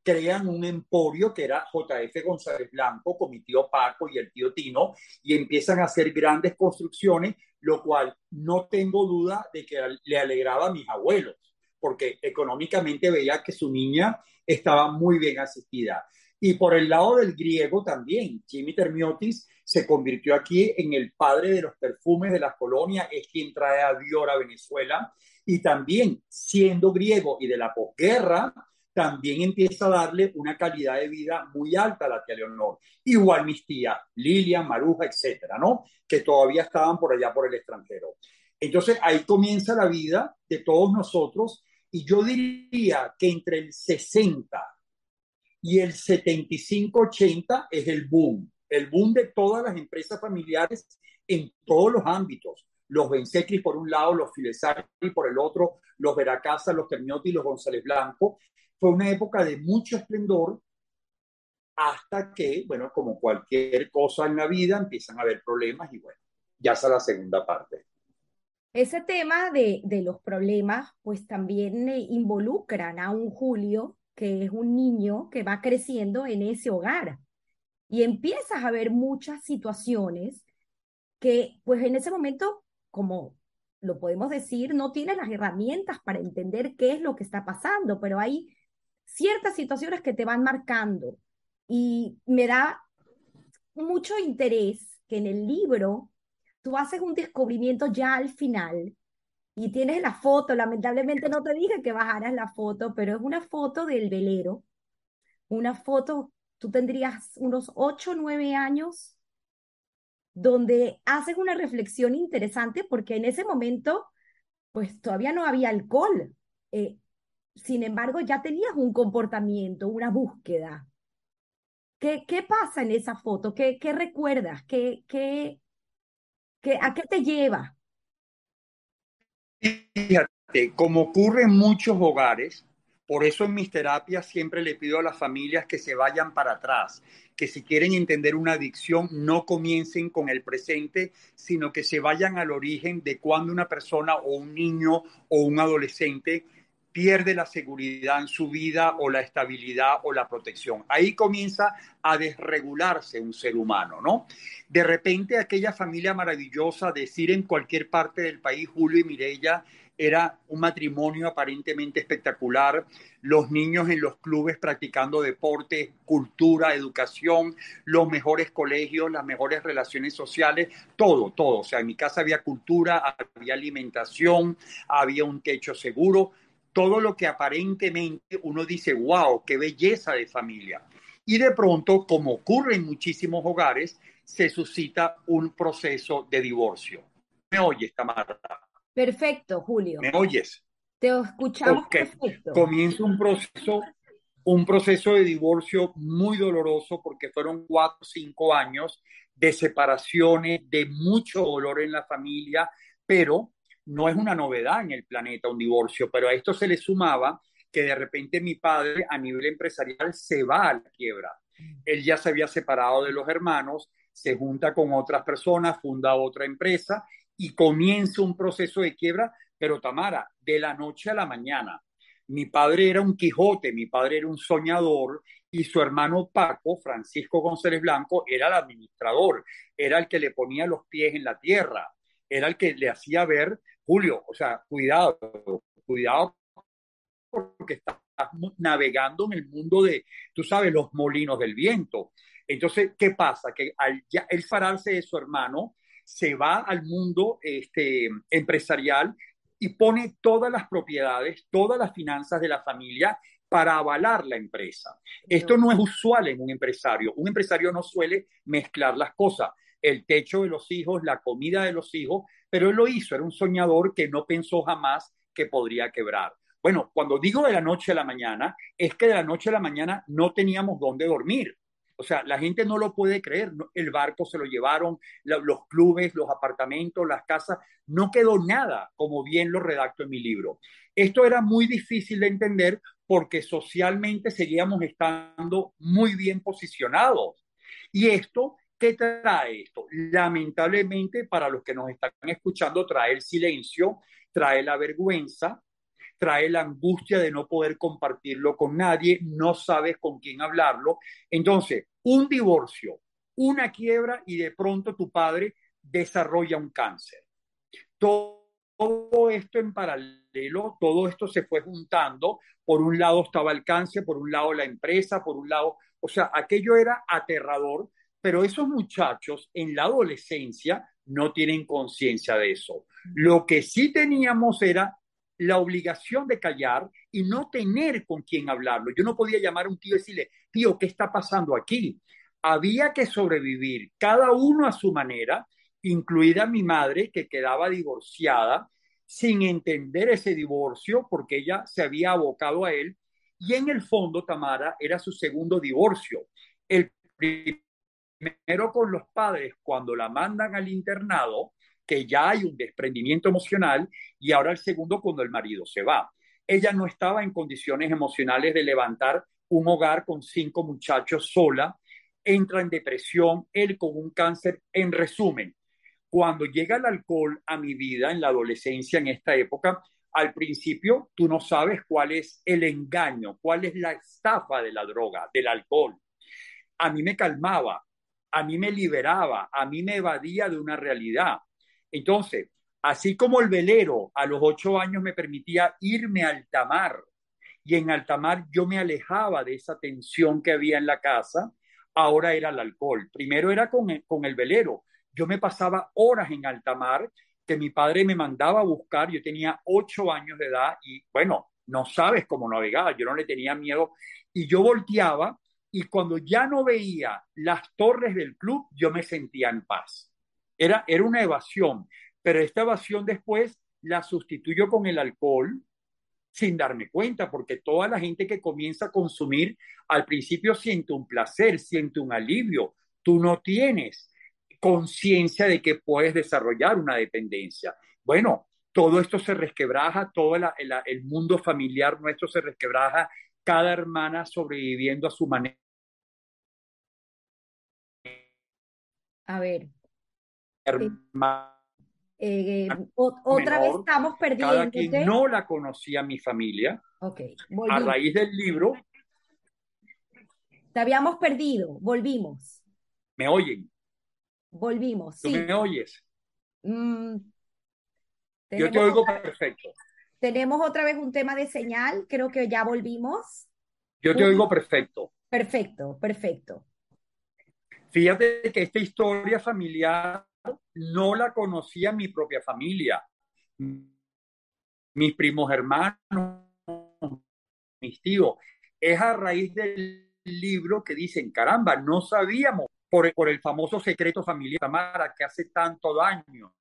crean un emporio que era JF González Blanco con mi tío Paco y el tío Tino y empiezan a hacer grandes construcciones, lo cual no tengo duda de que le alegraba a mis abuelos porque económicamente veía que su niña estaba muy bien asistida. Y por el lado del griego también, Jimmy Termiotis se convirtió aquí en el padre de los perfumes de las colonias, es quien trae a Dior a Venezuela, y también siendo griego y de la posguerra, también empieza a darle una calidad de vida muy alta a la tía Leonor. Igual mis tías, Lilian, Maruja, etcétera, ¿no? Que todavía estaban por allá por el extranjero. Entonces ahí comienza la vida de todos nosotros y yo diría que entre el 60 y el 75-80 es el boom, el boom de todas las empresas familiares en todos los ámbitos. Los Bensecri por un lado, los Filesari por el otro, los Veracasa, los Termiotti los González Blanco. Fue una época de mucho esplendor hasta que, bueno, como cualquier cosa en la vida, empiezan a haber problemas y bueno, ya está la segunda parte. Ese tema de, los problemas, pues también involucran a un Julio, que es un niño que va creciendo en ese hogar. Y empiezas a ver muchas situaciones que, pues en ese momento, como lo podemos decir, no tienes las herramientas para entender qué es lo que está pasando, pero hay ciertas situaciones que te van marcando. Y me da mucho interés que en el libro tú haces un descubrimiento ya al final y tienes la foto, lamentablemente no te dije que bajaras la foto, pero es una foto del velero, una foto, tú tendrías unos 8 o 9 años, donde haces una reflexión interesante porque en ese momento, pues todavía no había alcohol. Eh, sin embargo, ya tenías un comportamiento, una búsqueda. ¿Qué, qué pasa en esa foto? ¿Qué, qué recuerdas? ¿Qué, qué, ¿A qué te lleva? Fíjate, como ocurre en muchos hogares, por eso en mis terapias siempre le pido a las familias que se vayan para atrás, que si quieren entender una adicción no comiencen con el presente, sino que se vayan al origen de cuando una persona o un niño o un adolescente pierde la seguridad en su vida o la estabilidad o la protección. Ahí comienza a desregularse un ser humano, ¿no? De repente aquella familia maravillosa, decir en cualquier parte del país, Julio y Mirella, era un matrimonio aparentemente espectacular, los niños en los clubes practicando deporte, cultura, educación, los mejores colegios, las mejores relaciones sociales, todo, todo. O sea, en mi casa había cultura, había alimentación, había un techo seguro, todo lo que aparentemente uno dice, wow, qué belleza de familia. Y de pronto, como ocurre en muchísimos hogares, se suscita un proceso de divorcio. ¿Me oyes, Tamara? Perfecto, Julio. ¿Me oyes? Te escuchamos perfecto. Comienza un proceso, un proceso de divorcio muy doloroso porque fueron cuatro o cinco años de separaciones, de mucho dolor en la familia, pero no es una novedad en el planeta un divorcio, pero a esto se le sumaba que de repente mi padre a nivel empresarial se va a la quiebra. Él ya se había separado de los hermanos, se junta con otras personas, funda otra empresa y comienza un proceso de quiebra, pero Tamara, de la noche a la mañana. Mi padre era un Quijote, mi padre era un soñador y su hermano Paco, Francisco González Blanco, era el administrador, era el que le ponía los pies en la tierra, era el que le hacía ver Julio, o sea, cuidado, cuidado porque estás navegando en el mundo de, tú sabes, los molinos del viento. Entonces, ¿qué pasa? Que al ya, el fararse de su hermano, se va al mundo este, empresarial y pone todas las propiedades, todas las finanzas de la familia para avalar la empresa. Esto no es usual en un empresario. Un empresario no suele mezclar las cosas. El techo de los hijos, la comida de los hijos, pero él lo hizo. Era un soñador que no pensó jamás que podría quebrar. Bueno, cuando digo de la noche a la mañana, es que de la noche a la mañana no teníamos dónde dormir. O sea, la gente no lo puede creer. El barco se lo llevaron, los clubes, los apartamentos, las casas. No quedó nada, como bien lo redacto en mi libro. Esto era muy difícil de entender porque socialmente seguíamos estando muy bien posicionados. Y esto, ¿qué trae esto? Lamentablemente, para los que nos están escuchando, trae el silencio, trae la vergüenza, trae la angustia de no poder compartirlo con nadie, no sabes con quién hablarlo. Entonces, un divorcio, una quiebra y de pronto tu padre desarrolla un cáncer. Todo, esto en paralelo, todo esto se fue juntando. Por un lado estaba el cáncer, por un lado la empresa, por un lado, o sea, aquello era aterrador, pero esos muchachos en la adolescencia no tienen conciencia de eso. Lo que sí teníamos era la obligación de callar y no tener con quién hablarlo. Yo no podía llamar a un tío y decirle, tío, ¿qué está pasando aquí? Había que sobrevivir, cada uno a su manera, incluida mi madre, que quedaba divorciada, sin entender ese divorcio, porque ella se había abocado a él, y en el fondo Tamara era su segundo divorcio. El con los padres, cuando la mandan al internado, que ya hay un desprendimiento emocional y ahora el segundo cuando el marido se va. Ella no estaba en condiciones emocionales de levantar un hogar con cinco muchachos sola, entra en depresión, él con un cáncer. En resumen, cuando llega el alcohol a mi vida en la adolescencia, en esta época, al principio tú no sabes cuál es el engaño, cuál es la estafa de la droga, del alcohol. A mí me calmaba, a mí me liberaba, a mí me evadía de una realidad. Entonces, así como el velero a los ocho años me permitía irme a altamar y en altamar yo me alejaba de esa tensión que había en la casa, ahora era el alcohol. Primero era con el, velero. Yo me pasaba horas en altamar que mi padre me mandaba a buscar. Yo tenía ocho años de edad y bueno, no sabes cómo navegaba. Yo no le tenía miedo y yo volteaba y cuando ya no veía las torres del club, yo me sentía en paz. Era, era una evasión, pero esta evasión después la sustituyo con el alcohol sin darme cuenta, porque toda la gente que comienza a consumir al principio siente un placer, siente un alivio. Tú no tienes conciencia de que puedes desarrollar una dependencia. Bueno, todo esto se resquebraja, todo el mundo familiar nuestro se resquebraja, cada hermana sobreviviendo a su manera. A ver, eh, otra vez estamos perdiendo. Cada quien no la conocía mi familia. A raíz del libro. Te habíamos perdido, volvimos. ¿Me oyen? Volvimos, ¿Tú me oyes? Mm, Yo te oigo perfecto. Tenemos otra vez un tema de señal, creo que ya volvimos. Yo te oigo perfecto. Perfecto, perfecto. Fíjate que esta historia familiar no la conocía mi propia familia. Mis primos hermanos, mis tíos. Es a raíz del libro que dicen, caramba, no sabíamos por, por el famoso secreto familiar Tamara que hace tanto daño.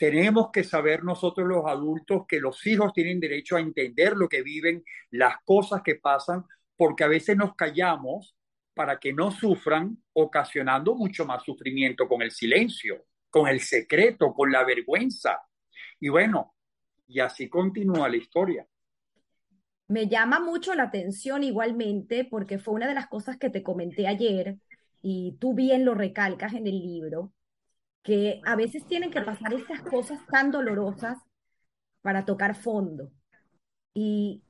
Tenemos que saber nosotros los adultos que los hijos tienen derecho a entender lo que viven, las cosas que pasan, porque a veces nos callamos para que no sufran, ocasionando mucho más sufrimiento con el silencio, con el secreto, con la vergüenza. Y bueno, y así continúa la historia. Me llama mucho la atención igualmente porque fue una de las cosas que te comenté ayer y tú bien lo recalcas en el libro, que a veces tienen que pasar estas cosas tan dolorosas para tocar fondo. Y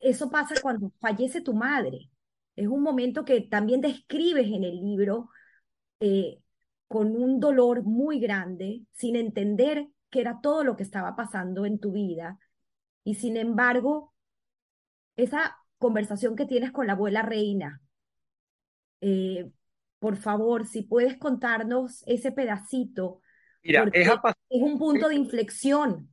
eso pasa cuando fallece tu madre. Es un momento que también describes en el libro eh, con un dolor muy grande, sin entender que era todo lo que estaba pasando en tu vida. Y sin embargo, esa conversación que tienes con la abuela reina, eh, por favor, si puedes contarnos ese pedacito. Mira, es, es un punto de inflexión.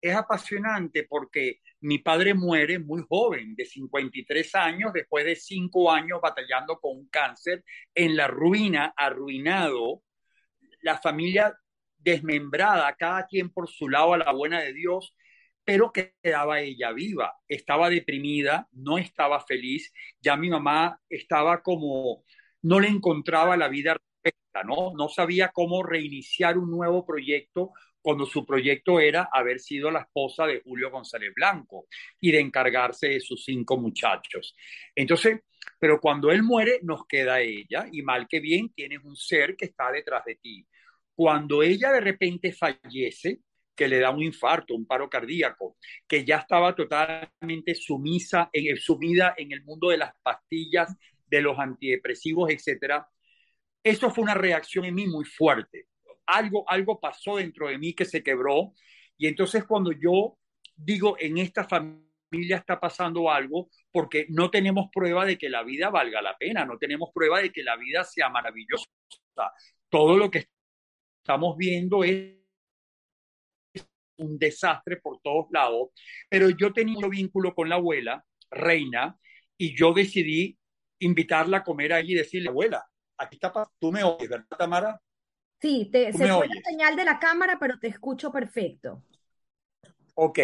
es apasionante porque mi padre muere muy joven, de 53 años, después de cinco años batallando con un cáncer, en la ruina, arruinado, la familia desmembrada, cada quien por su lado a la buena de Dios, pero quedaba ella viva, estaba deprimida, no estaba feliz, ya mi mamá estaba como, no le encontraba la vida perfecta, ¿no? No sabía cómo reiniciar un nuevo proyecto cuando su proyecto era haber sido la esposa de Julio González Blanco y de encargarse de sus cinco muchachos. Entonces, pero cuando él muere, nos queda ella y mal que bien tienes un ser que está detrás de ti. Cuando ella de repente fallece, que le da un infarto, un paro cardíaco, que ya estaba totalmente sumisa, en, sumida en el mundo de las pastillas, de los antidepresivos, etcétera. Eso fue una reacción en mí muy fuerte algo, algo pasó dentro de mí que se quebró. Y entonces cuando yo digo, en esta familia está pasando algo, porque no tenemos prueba de que la vida valga la pena, no tenemos prueba de que la vida sea maravillosa. Todo lo que estamos viendo es un desastre por todos lados, pero yo tenía un vínculo con la abuela, Reina, y yo decidí invitarla a comer allí y decirle, abuela, aquí está, tú me oyes, ¿verdad, Tamara? Sí, te, se fue la señal de la cámara, pero te escucho perfecto. Ok.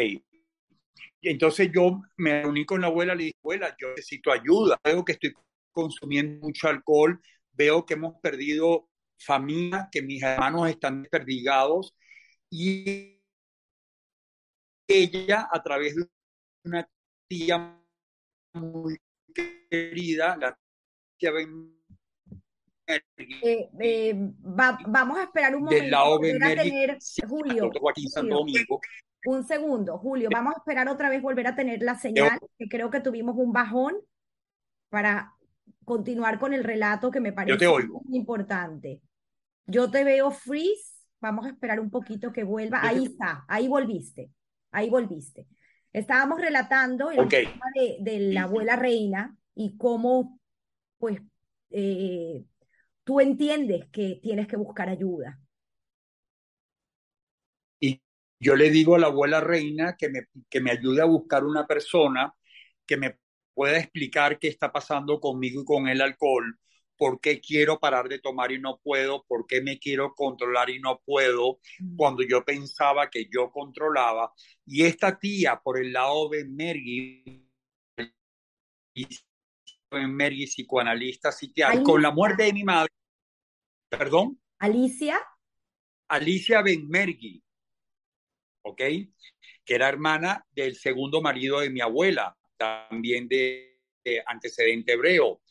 Entonces yo me reuní con la abuela, le dije, abuela, yo necesito ayuda, veo que estoy consumiendo mucho alcohol, veo que hemos perdido familia, que mis hermanos están desperdigados y ella a través de una tía muy querida, la eh, eh, vamos a esperar un momento. volver a tener, Julio, un segundo, Julio, vamos a esperar otra vez volver a tener la señal, que creo que tuvimos un bajón para continuar con el relato que me parece muy importante. Yo te veo freeze, vamos a esperar un poquito que vuelva. Ahí está, ahí volviste, ahí volviste. Estábamos relatando el tema de, de, la abuela reina y cómo, pues, eh, tú entiendes que tienes que buscar ayuda. Y yo le digo a la abuela reina que me, que me ayude a buscar una persona que me pueda explicar qué está pasando conmigo y con el alcohol, por qué quiero parar de tomar y no puedo, por qué me quiero controlar y no puedo, mm. cuando yo pensaba que yo controlaba. Y esta tía, por el lado de Mergui, Mergui, psicoanalista psiquiatra, con la muerte de mi madre, ¿Perdón? Alicia. Alicia Benmergui, ¿ok? Que era hermana del segundo marido de mi abuela, también de, antecedente hebreo.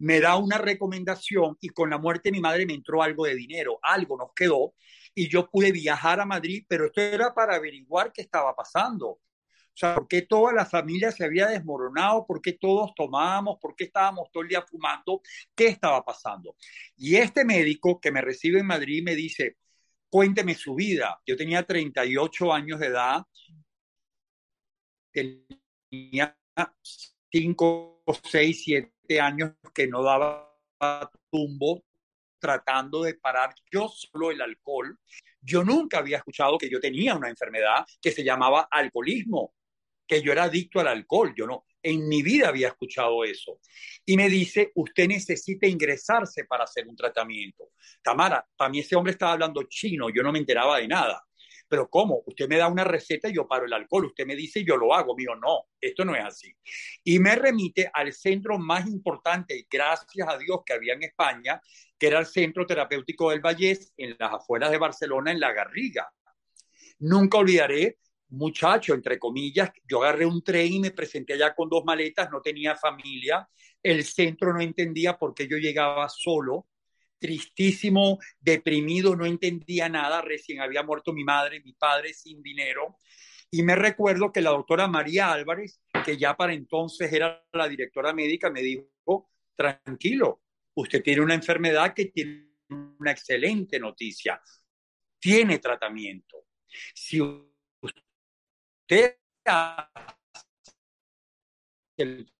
Me da una recomendación y con la muerte de mi madre me entró algo de dinero, algo nos quedó y yo pude viajar a Madrid, pero esto era para averiguar qué estaba pasando. O sea, ¿por qué toda la familia se había desmoronado? ¿Por qué todos tomábamos? ¿Por qué estábamos todo el día fumando? ¿Qué estaba pasando? Y este médico que me recibe en Madrid me dice, cuénteme su vida. Yo tenía 38 años de edad, tenía 5, 6, 7 años que no daba tumbo tratando de parar yo solo el alcohol. Yo nunca había escuchado que yo tenía una enfermedad que se llamaba alcoholismo que yo era adicto al alcohol. Yo no, en mi vida había escuchado eso. Y me dice, usted necesita ingresarse para hacer un tratamiento. Tamara, para mí ese hombre estaba hablando chino, yo no me enteraba de nada. Pero ¿cómo? Usted me da una receta y yo paro el alcohol. Usted me dice y yo lo hago. Mío, no, esto no es así. Y me remite al centro más importante, gracias a Dios, que había en España, que era el Centro Terapéutico del Vallés, en las afueras de Barcelona, en La Garriga. Nunca olvidaré muchacho, entre comillas, yo agarré un tren y me presenté allá con dos maletas, no tenía familia, el centro no entendía por qué yo llegaba solo, tristísimo, deprimido, no entendía nada, recién había muerto mi madre, mi padre sin dinero, y me recuerdo que la doctora María Álvarez, que ya para entonces era la directora médica, me dijo, tranquilo, usted tiene una enfermedad que tiene una excelente noticia, tiene tratamiento. Si el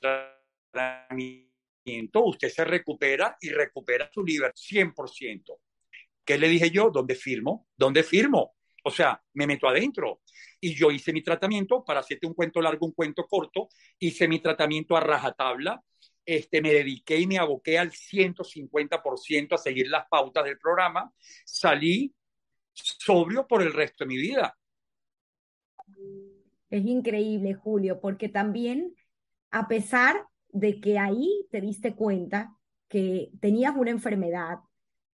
tratamiento, usted se recupera y recupera su libertad 100%. ¿Qué le dije yo? ¿Dónde firmo? ¿Dónde firmo? O sea, me meto adentro. Y yo hice mi tratamiento, para hacerte un cuento largo, un cuento corto, hice mi tratamiento a rajatabla, este, me dediqué y me aboqué al 150% a seguir las pautas del programa, salí sobrio por el resto de mi vida. Es increíble, Julio, porque también, a pesar de que ahí te diste cuenta que tenías una enfermedad,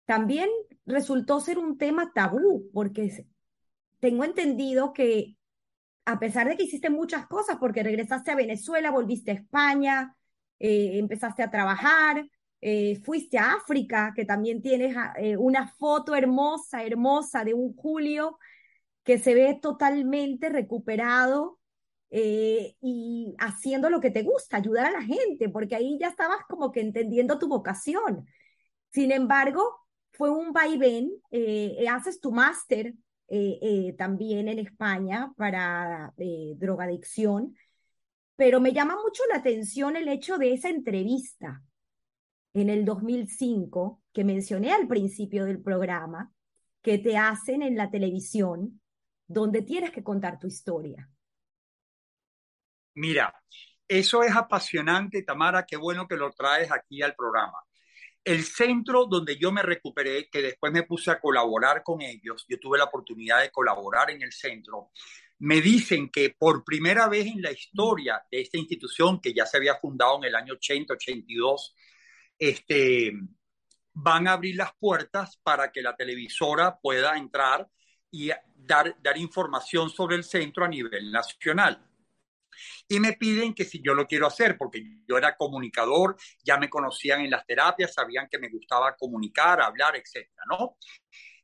también resultó ser un tema tabú, porque tengo entendido que a pesar de que hiciste muchas cosas, porque regresaste a Venezuela, volviste a España, eh, empezaste a trabajar, eh, fuiste a África, que también tienes ah, eh, una foto hermosa, hermosa de un Julio que se ve totalmente recuperado y haciendo lo que te gusta, ayudar a la gente, porque ahí ya estabas como que entendiendo tu vocación. Sin embargo, fue un vaivén, haces tu máster también en España para drogadicción pero me llama mucho la atención el hecho de esa entrevista en el 2005 que mencioné al principio del programa, que te hacen en la televisión, donde tienes que contar tu historia. Mira, eso es apasionante, Tamara, qué bueno que lo traes aquí al programa. El centro donde yo me recuperé, que después me puse a colaborar con ellos, yo tuve la oportunidad de colaborar en el centro, me dicen que por primera vez en la historia de esta institución, que ya se había fundado en el año 80, 82, este, van a abrir las puertas para que la televisora pueda entrar y dar, dar información sobre el centro a nivel nacional. Y me piden que si yo lo quiero hacer, porque yo era comunicador, ya me conocían en las terapias, sabían que me gustaba comunicar, hablar, etcétera, ¿no?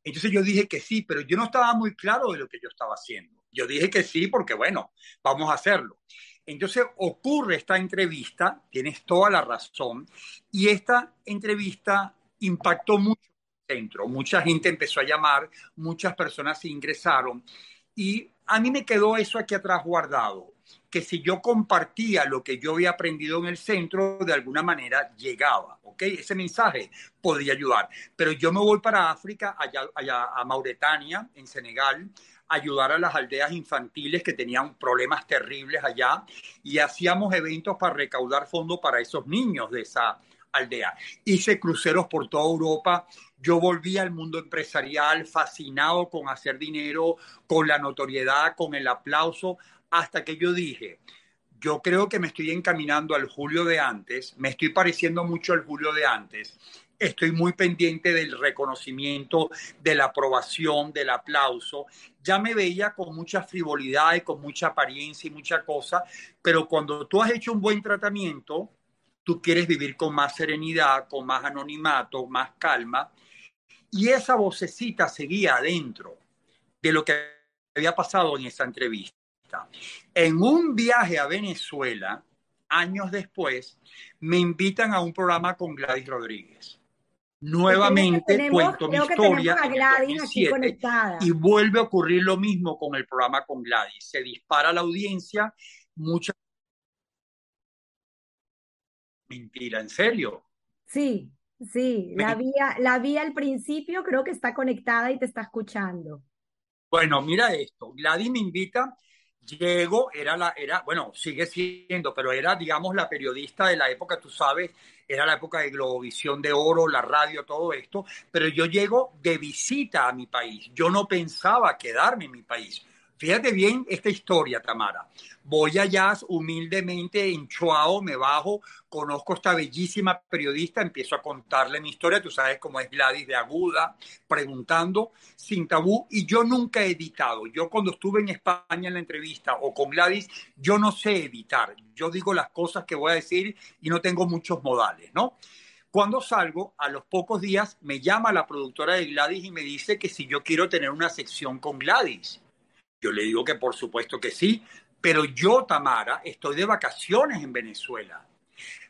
Entonces yo dije que sí, pero yo no estaba muy claro de lo que yo estaba haciendo. Yo dije que sí porque, bueno, vamos a hacerlo. Entonces ocurre esta entrevista, tienes toda la razón, y esta entrevista impactó mucho el centro. Mucha gente empezó a llamar, muchas personas ingresaron, y a mí me quedó eso aquí atrás guardado, que si yo compartía lo que yo había aprendido en el centro, de alguna manera llegaba, ¿ok? Ese mensaje podía ayudar. Pero yo me voy para África, allá, allá a Mauritania, en Senegal, ayudar a las aldeas infantiles que tenían problemas terribles allá y hacíamos eventos para recaudar fondos para esos niños de esa aldea. Hice cruceros por toda Europa. Yo volví al mundo empresarial fascinado con hacer dinero, con la notoriedad, con el aplauso, hasta que yo dije, yo creo que me estoy encaminando al Julio de antes, me estoy pareciendo mucho al Julio de antes estoy muy pendiente del reconocimiento, de la aprobación, del aplauso. Ya me veía con mucha frivolidad y con mucha apariencia y mucha cosa, pero cuando tú has hecho un buen tratamiento, tú quieres vivir con más serenidad, con más anonimato, más calma. Y esa vocecita seguía adentro de lo que había pasado en esa entrevista. En un viaje a Venezuela, años después, me invitan a un programa con Gladys Rodríguez nuevamente cuento mi historia y vuelve a ocurrir lo mismo con el programa con Gladys. Se dispara la audiencia, mucha mentira, ¿en serio? Sí, sí, la vi, la vi al principio, creo que está conectada y te está escuchando. Bueno, mira esto, Gladys me invita Llego, era la, era, bueno, sigue siendo, pero era, digamos, la periodista de la época, tú sabes, era la época de Globovisión de Oro, la radio, todo esto, pero yo llego de visita a mi país. Yo no pensaba quedarme en mi país. Fíjate bien esta historia, Tamara. Voy allá humildemente en Chuao, me bajo, conozco esta bellísima periodista, empiezo a contarle mi historia, tú sabes cómo es Gladys de Aguda, preguntando sin tabú, y yo nunca he editado. Yo cuando estuve en España en la entrevista o con Gladys, yo no sé editar. Yo digo las cosas que voy a decir y no tengo muchos modales, ¿no? Cuando salgo, a los pocos días me llama la productora de Gladys y me dice que si yo quiero tener una sección con Gladys. Yo le digo que por supuesto que sí, pero yo, Tamara, estoy de vacaciones en Venezuela.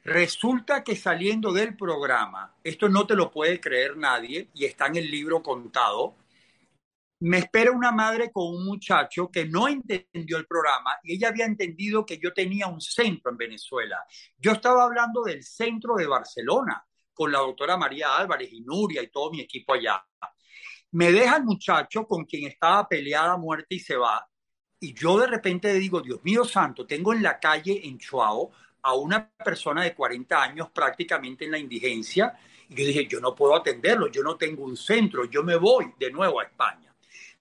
Resulta que saliendo del programa, esto no te lo puede creer nadie y está en el libro contado, me espera una madre con un muchacho que no entendió el programa y ella había entendido que yo tenía un centro en Venezuela. Yo estaba hablando del centro de Barcelona con la doctora María Álvarez y Nuria y todo mi equipo allá. Me deja el muchacho con quien estaba peleada a muerte y se va. Y yo de repente digo, Dios mío santo, tengo en la calle en Chuao a una persona de 40 años prácticamente en la indigencia. Y yo dije, yo no puedo atenderlo, yo no tengo un centro, yo me voy de nuevo a España.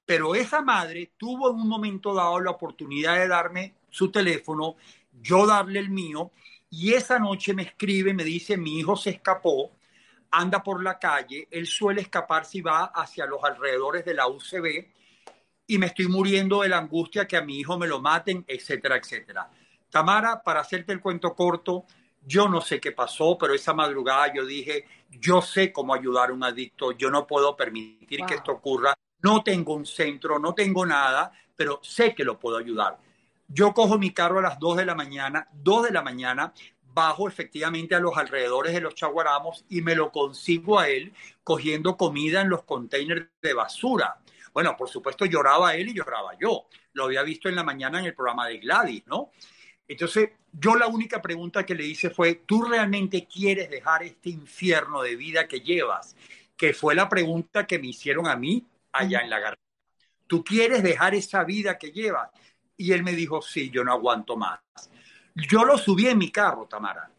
Pero esa madre tuvo en un momento dado la oportunidad de darme su teléfono, yo darle el mío, y esa noche me escribe, me dice, mi hijo se escapó, anda por la calle, él suele escapar si va hacia los alrededores de la UCB y me estoy muriendo de la angustia que a mi hijo me lo maten, etcétera, etcétera. Tamara, para hacerte el cuento corto, yo no sé qué pasó, pero esa madrugada yo dije, yo sé cómo ayudar a un adicto, yo no puedo permitir que esto ocurra, no tengo un centro, no tengo nada, pero sé que lo puedo ayudar. Yo cojo mi carro a las 2 de la mañana, 2 de la mañana, bajo efectivamente a los alrededores de los chaguaramos y me lo consigo a él cogiendo comida en los containers de basura. Bueno, por supuesto lloraba él y lloraba yo. Lo había visto en la mañana en el programa de Gladys, ¿no? Entonces, yo la única pregunta que le hice fue, ¿tú realmente quieres dejar este infierno de vida que llevas? Que fue la pregunta que me hicieron a mí allá en la garganta. ¿Tú quieres dejar esa vida que llevas? Y él me dijo, sí, yo no aguanto más. Yo lo subí en mi carro, Tamara,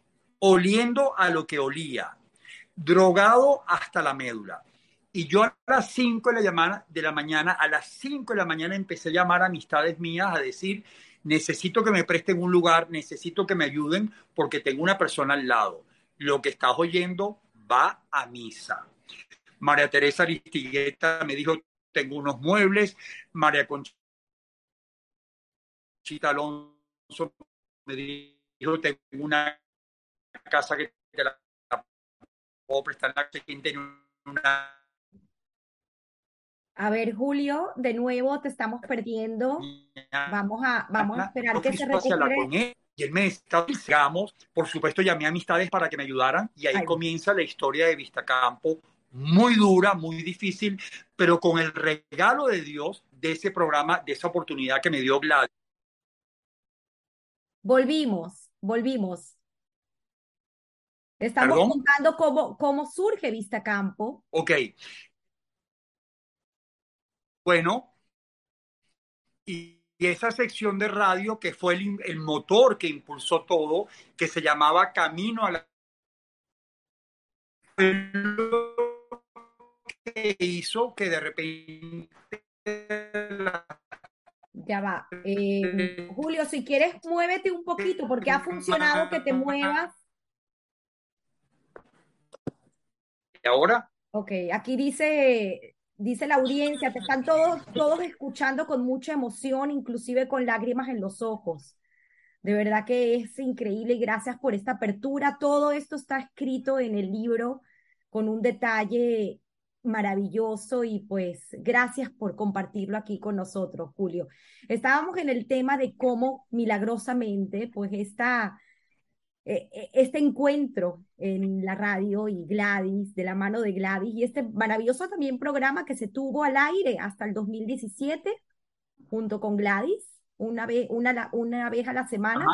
oliendo a lo que olía, drogado hasta la médula. Y yo a las 5 de la, de la mañana, a las 5 de la mañana empecé a llamar a amistades mías a decir, necesito que me presten un lugar, necesito que me ayuden porque tengo una persona al lado. Lo que estás oyendo va a misa. María Teresa Aristigueta me dijo, tengo unos muebles. María Conchita Alonso me dijo, tengo una casa que te la puedo prestar una... A ver, Julio, de nuevo te estamos perdiendo. Vamos a, vamos a esperar que se recupere. Y el mes, digamos, por supuesto llamé a amistades para que me ayudaran y ahí comienza la historia de Vistacampo, muy dura, muy difícil, pero con el regalo de Dios de ese programa, de esa oportunidad que me dio Gladys Volvimos, volvimos. Estamos contando cómo, cómo surge Vista Campo. Ok. Bueno, y, esa sección de radio que fue el, el, motor que impulsó todo, que se llamaba Camino a la... que hizo que de repente ya va. Eh, Julio, si quieres, muévete un poquito porque ha funcionado que te muevas. ¿Y ahora? Ok, aquí dice, dice la audiencia, te están todos, todos escuchando con mucha emoción, inclusive con lágrimas en los ojos. De verdad que es increíble y gracias por esta apertura. Todo esto está escrito en el libro con un detalle maravilloso y pues gracias por compartirlo aquí con nosotros, Julio. Estábamos en el tema de cómo milagrosamente pues esta, eh, eh, este encuentro en la radio y Gladys, de la mano de Gladys, y este maravilloso también programa que se tuvo al aire hasta el 2017 junto con Gladys, una vez, una, una vez a la semana.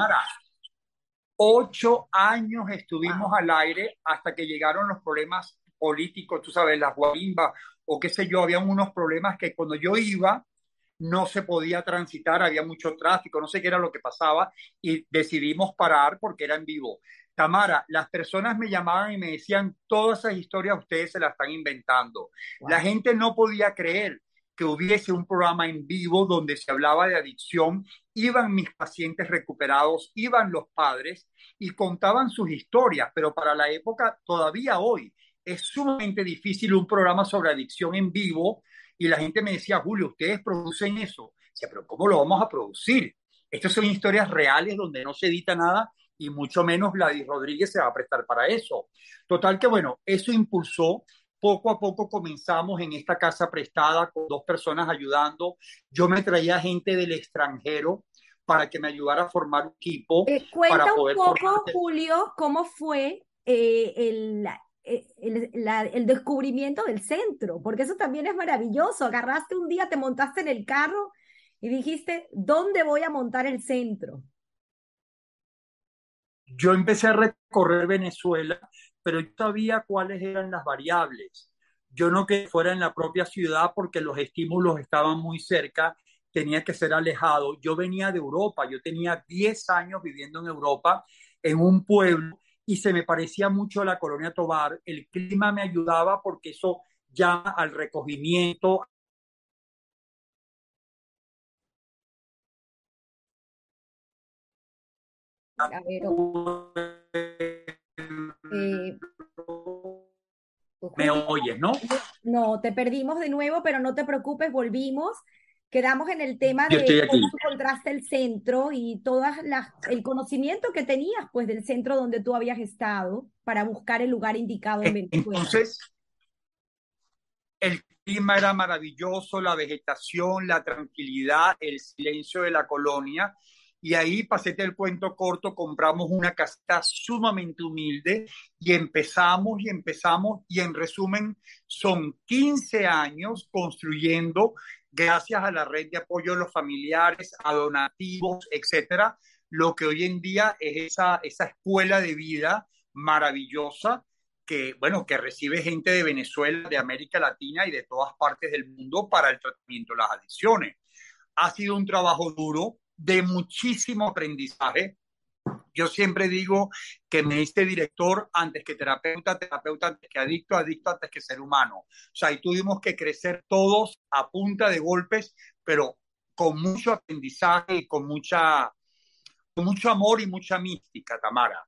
ocho años estuvimos al aire hasta que llegaron los problemas políticos, tú sabes, las guarimbas o qué sé yo, había unos problemas que cuando yo iba no se podía transitar, había mucho tráfico, no sé qué era lo que pasaba y decidimos parar porque era en vivo. Tamara, las personas me llamaban y me decían, todas esas historias ustedes se las están inventando. La gente no podía creer que hubiese un programa en vivo donde se hablaba de adicción, iban mis pacientes recuperados, iban los padres y contaban sus historias, pero para la época, todavía hoy, es sumamente difícil un programa sobre adicción en vivo y la gente me decía, Julio, ustedes producen eso. Decía, pero ¿cómo lo vamos a producir? Estas son historias reales donde no se edita nada y mucho menos Gladys Rodríguez se va a prestar para eso. Total que bueno, eso impulsó. Poco a poco comenzamos en esta casa prestada con dos personas ayudando. Yo me traía gente del extranjero para que me ayudara a formar un equipo. Eh, cuenta un poco, Julio, cómo fue eh, el, eh, el, descubrimiento del centro, porque eso también es maravilloso. Agarraste un día, te montaste en el carro y dijiste, ¿dónde voy a montar el centro? Yo empecé a recorrer Venezuela, pero yo sabía cuáles eran las variables. yo no que fuera en la propia ciudad porque los estímulos estaban muy cerca, tenía que ser alejado. Yo venía de Europa, yo tenía 10 años viviendo en Europa, en un pueblo, y se me parecía mucho a la colonia Tobar. El clima me ayudaba porque eso ya al recogimiento, A ver, o- eh, me Julio, oyes, ¿no? no, te perdimos de nuevo, pero no te preocupes, volvimos. Quedamos en el tema Yo de cómo encontraste el centro y todas las, el conocimiento que tenías, pues, del centro donde tú habías estado para buscar el lugar indicado en Venezuela. Entonces, el clima era maravilloso, la vegetación, la tranquilidad, el silencio de la colonia. Y ahí, pasete el cuento corto, compramos una casita sumamente humilde y empezamos y empezamos. Y en resumen, son 15 años construyendo, gracias a la red de apoyo de los familiares, a donativos, etcétera, lo que hoy en día es esa, esa escuela de vida maravillosa que, bueno, que recibe gente de Venezuela, de América Latina y de todas partes del mundo para el tratamiento de las adicciones. Ha sido un trabajo duro, de muchísimo aprendizaje. Yo siempre digo que me diste director antes que terapeuta, terapeuta antes que adicto, adicto antes que ser humano. O sea, y tuvimos que crecer todos a punta de golpes, pero con mucho aprendizaje y con mucha, con mucho amor y mucha mística, Tamara.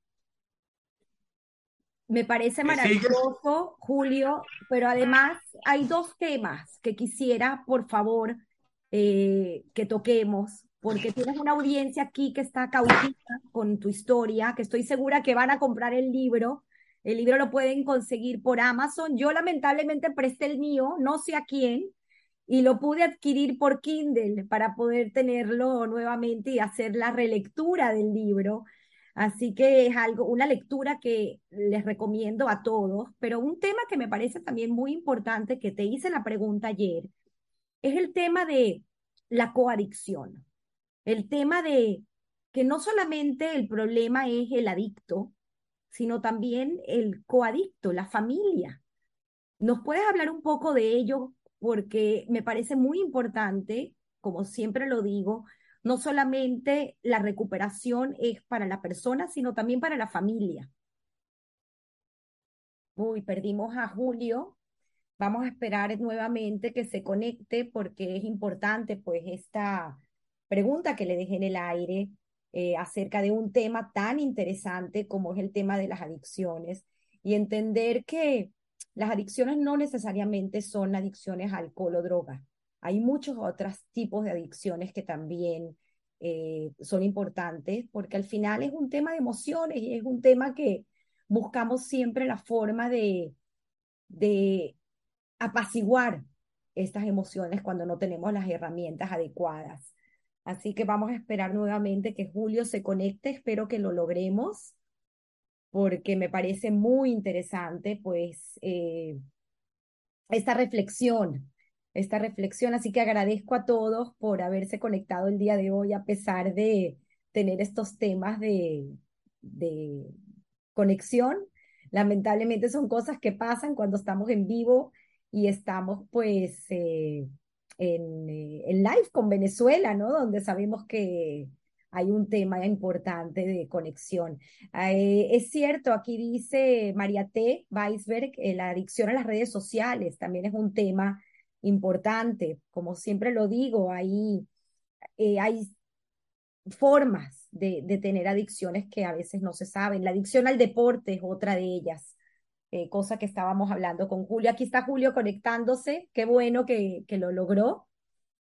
Me parece maravilloso, Julio, pero además hay dos temas que quisiera, por favor, eh, que toquemos, porque tienes una audiencia aquí que está cautiva con tu historia, que estoy segura que van a comprar el libro. El libro lo pueden conseguir por Amazon. Yo lamentablemente presté el mío, no sé a quién, y lo pude adquirir por Kindle para poder tenerlo nuevamente y hacer la relectura del libro. Así que es algo, una lectura que les recomiendo a todos, pero un tema que me parece también muy importante, que te hice la pregunta ayer, es el tema de la coadicción. El tema de que no solamente el problema es el adicto, sino también el coadicto, la familia. ¿Nos puedes hablar un poco de ello? Porque me parece muy importante, como siempre lo digo, no solamente la recuperación es para la persona, sino también para la familia. Uy, perdimos a Julio. Vamos a esperar nuevamente que se conecte porque es importante, pues, esta pregunta que le dejé en el aire eh, acerca de un tema tan interesante como es el tema de las adicciones y entender que las adicciones no necesariamente son adicciones a alcohol o droga. Hay muchos otros tipos de adicciones que también eh, son importantes porque al final es un tema de emociones y es un tema que buscamos siempre la forma de, de apaciguar estas emociones cuando no tenemos las herramientas adecuadas. Así que vamos a esperar nuevamente que Julio se conecte. Espero que lo logremos porque me parece muy interesante, pues, eh, esta reflexión, esta reflexión. Así que agradezco a todos por haberse conectado el día de hoy, a pesar de tener estos temas de, conexión. Lamentablemente son cosas que pasan cuando estamos en vivo y estamos, pues, eh, en, eh, en live con Venezuela, ¿no? Donde sabemos que hay un tema importante de conexión. Eh, es cierto, aquí dice María T. Weisberg, eh, la adicción a las redes sociales también es un tema importante. Como siempre lo digo, hay, eh, hay formas de, de, tener adicciones que a veces no se saben. La adicción al deporte es otra de ellas. Eh, cosa que estábamos hablando con Julio. Aquí está Julio conectándose. Qué bueno que, que lo logró.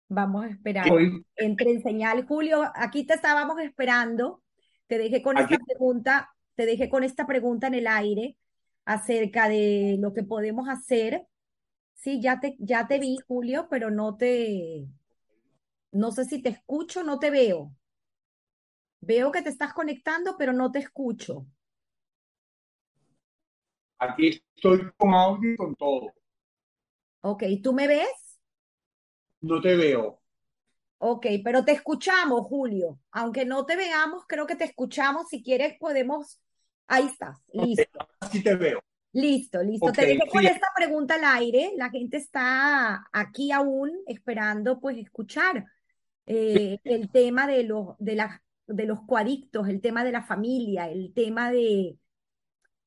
Vamos a esperar. Hoy, Entre en señal. Julio, aquí te estábamos esperando. Te dejé con aquí, esta pregunta, te dejé con esta pregunta en el aire acerca de lo que podemos hacer. Sí, ya te, ya te vi, Julio, pero no te, no sé si te escucho, no te veo. Veo que te estás conectando, pero no te escucho. Aquí estoy con audio y con todo. Ok, ¿tú me ves? No te veo. Ok, pero te escuchamos, Julio. Aunque no te veamos, creo que te escuchamos. Si quieres, podemos. Ahí estás, listo. sí te veo. Listo, listo. Te dejé con esta pregunta al aire. La gente está aquí aún esperando pues escuchar eh, el tema de los, de, la, de los coadictos, el tema de la familia, el tema de,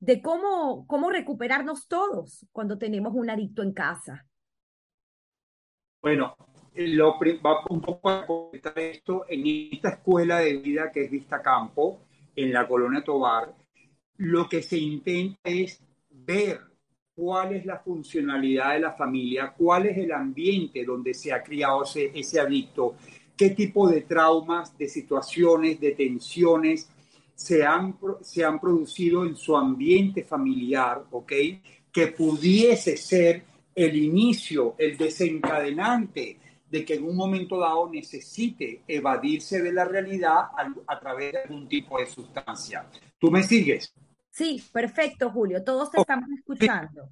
de cómo, cómo recuperarnos todos cuando tenemos un adicto en casa. Bueno, lo, va un poco a comentar esto en esta escuela de vida que es Vista Campo, en la colonia Tobar. Lo que se intenta es ver cuál es la funcionalidad de la familia, cuál es el ambiente donde se ha criado ese, ese adicto, qué tipo de traumas, de situaciones, de tensiones se han, se han producido en su ambiente familiar, ¿ok? Que pudiese ser el inicio, el desencadenante de que en un momento dado necesite evadirse de la realidad a, a través de algún tipo de sustancia. ¿Tú me sigues? Sí, perfecto, Julio. Todos te estamos escuchando.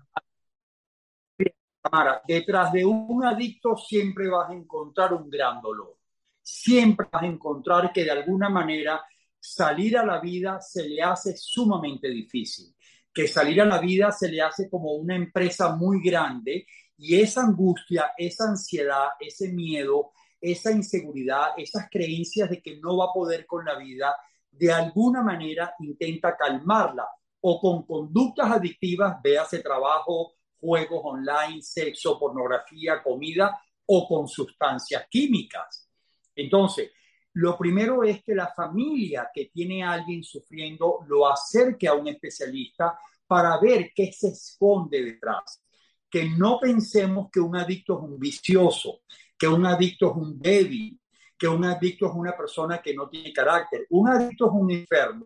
Tamara, detrás de un adicto siempre vas a encontrar un gran dolor. Siempre vas a encontrar que de alguna manera salir a la vida se le hace sumamente difícil, que salir a la vida se le hace como una empresa muy grande y esa angustia, esa ansiedad, ese miedo, esa inseguridad, esas creencias de que no va a poder con la vida, de alguna manera intenta calmarla o con conductas adictivas, véase trabajo, juegos online, sexo, pornografía, comida o con sustancias químicas. Entonces, lo primero es que la familia que tiene a alguien sufriendo lo acerque a un especialista para ver qué se esconde detrás. Que no pensemos que un adicto es un vicioso, que un adicto es un débil, que un adicto es una persona que no tiene carácter. Un adicto es un enfermo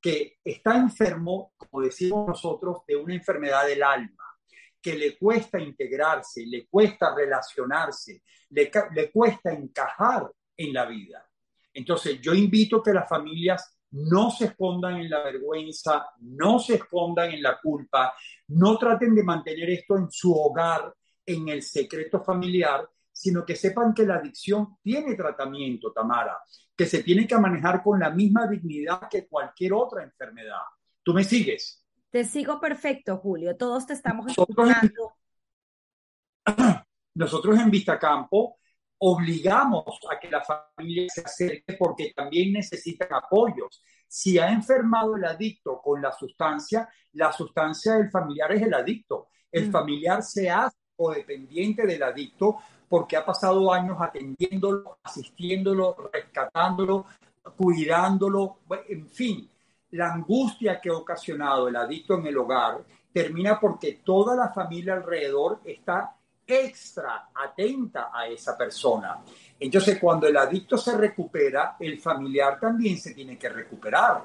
que está enfermo, como decimos nosotros, de una enfermedad del alma, que le cuesta integrarse, le cuesta relacionarse, le, le cuesta encajar en la vida. Entonces, yo invito que las familias no se escondan en la vergüenza, no se escondan en la culpa, no traten de mantener esto en su hogar, en el secreto familiar, sino que sepan que la adicción tiene tratamiento, Tamara, que se tiene que manejar con la misma dignidad que cualquier otra enfermedad. ¿Tú me sigues? Te sigo perfecto, Julio. Todos te estamos escuchando. Nosotros en Vistacampo obligamos a que la familia se acerque porque también necesitan apoyos. Si ha enfermado el adicto con la sustancia, la sustancia del familiar es el adicto. El mm. familiar se hace codependiente del adicto porque ha pasado años atendiéndolo, asistiéndolo, rescatándolo, cuidándolo, en fin. La angustia que ha ocasionado el adicto en el hogar termina porque toda la familia alrededor está extra atenta a esa persona. Entonces, cuando el adicto se recupera, el familiar también se tiene que recuperar.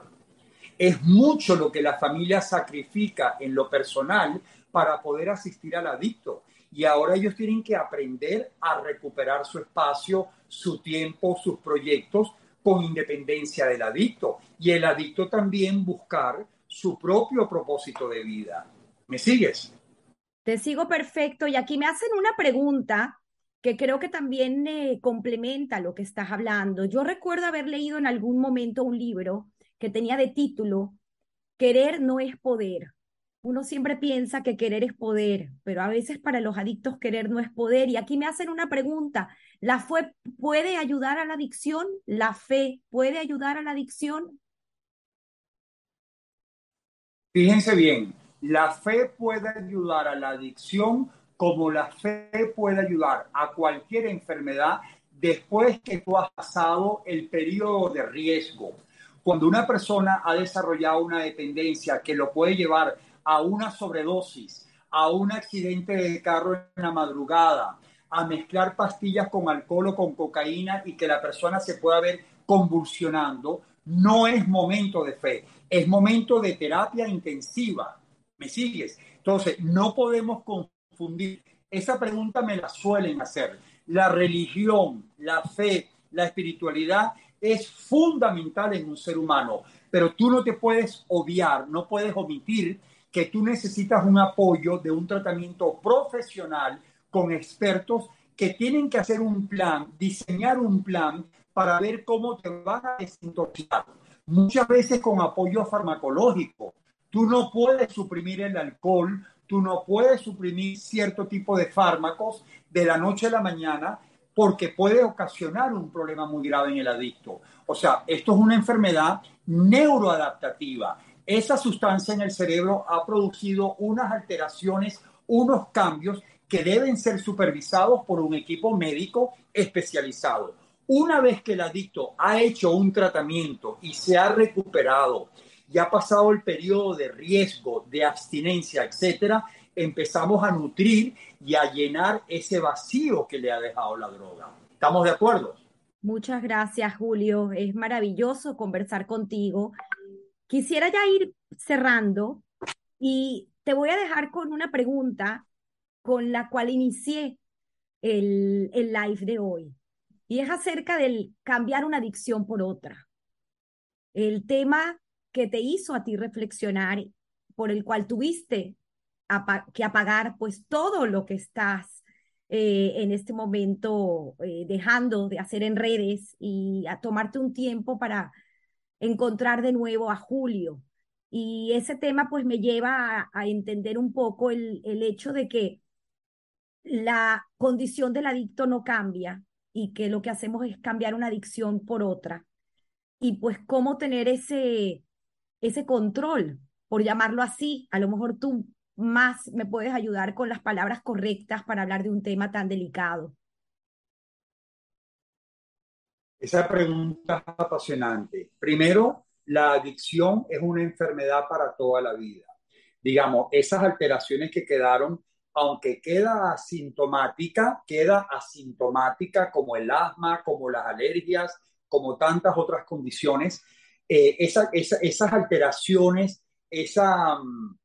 Es mucho lo que la familia sacrifica en lo personal para poder asistir al adicto. Y ahora ellos tienen que aprender a recuperar su espacio, su tiempo, sus proyectos con independencia del adicto. Y el adicto también buscar su propio propósito de vida. ¿Me sigues? Te sigo perfecto y aquí me hacen una pregunta que creo que también complementa lo que estás hablando. Yo recuerdo haber leído en algún momento un libro que tenía de título Querer no es poder. Uno siempre piensa que querer es poder, pero a veces para los adictos querer no es poder. Y aquí me hacen una pregunta. ¿La fe puede ayudar a la adicción? ¿La fe puede ayudar a la adicción? Fíjense bien, la fe puede ayudar a la adicción como la fe puede ayudar a cualquier enfermedad después que tú has pasado el periodo de riesgo. Cuando una persona ha desarrollado una dependencia que lo puede llevar a una sobredosis, a un accidente de carro en la madrugada, a mezclar pastillas con alcohol o con cocaína y que la persona se pueda ver convulsionando, no es momento de fe, es momento de terapia intensiva ¿Me sigues? Entonces, no podemos confundir. Esa pregunta me la suelen hacer. La religión, la fe, la espiritualidad es fundamental en un ser humano, pero tú no te puedes obviar, no puedes omitir que tú necesitas un apoyo de un tratamiento profesional con expertos que tienen que hacer un plan, diseñar un plan para ver cómo te van a desintoxicar. Muchas veces con apoyo farmacológico, Tú no puedes suprimir el alcohol, tú no puedes suprimir cierto tipo de fármacos de la noche a la mañana porque puede ocasionar un problema muy grave en el adicto. O sea, esto es una enfermedad neuroadaptativa. Esa sustancia en el cerebro ha producido unas alteraciones, unos cambios que deben ser supervisados por un equipo médico especializado. Una vez que el adicto ha hecho un tratamiento y se ha recuperado y ha pasado el periodo de riesgo, de abstinencia, etcétera, empezamos a nutrir y a llenar ese vacío que le ha dejado la droga. ¿Estamos de acuerdo? Muchas gracias, Julio. Es maravilloso conversar contigo. Quisiera ya ir cerrando y te voy a dejar con una pregunta con la cual inicié el, el live de hoy. Y es acerca del cambiar una adicción por otra. El tema que te hizo a ti reflexionar, por el cual tuviste que apagar pues todo lo que estás eh, en este momento eh, dejando de hacer en redes y a tomarte un tiempo para encontrar de nuevo a Julio. Y ese tema pues me lleva a, entender un poco el, el hecho de que la condición del adicto no cambia y que lo que hacemos es cambiar una adicción por otra. Y pues cómo tener ese, ese control, por llamarlo así. A lo mejor tú más me puedes ayudar con las palabras correctas para hablar de un tema tan delicado? Esa pregunta es apasionante. Primero, la adicción es una enfermedad para toda la vida. Digamos, esas alteraciones que quedaron, aunque queda asintomática, queda asintomática como el asma, como las alergias, como tantas otras condiciones. Eh, esas alteraciones, esa, mm,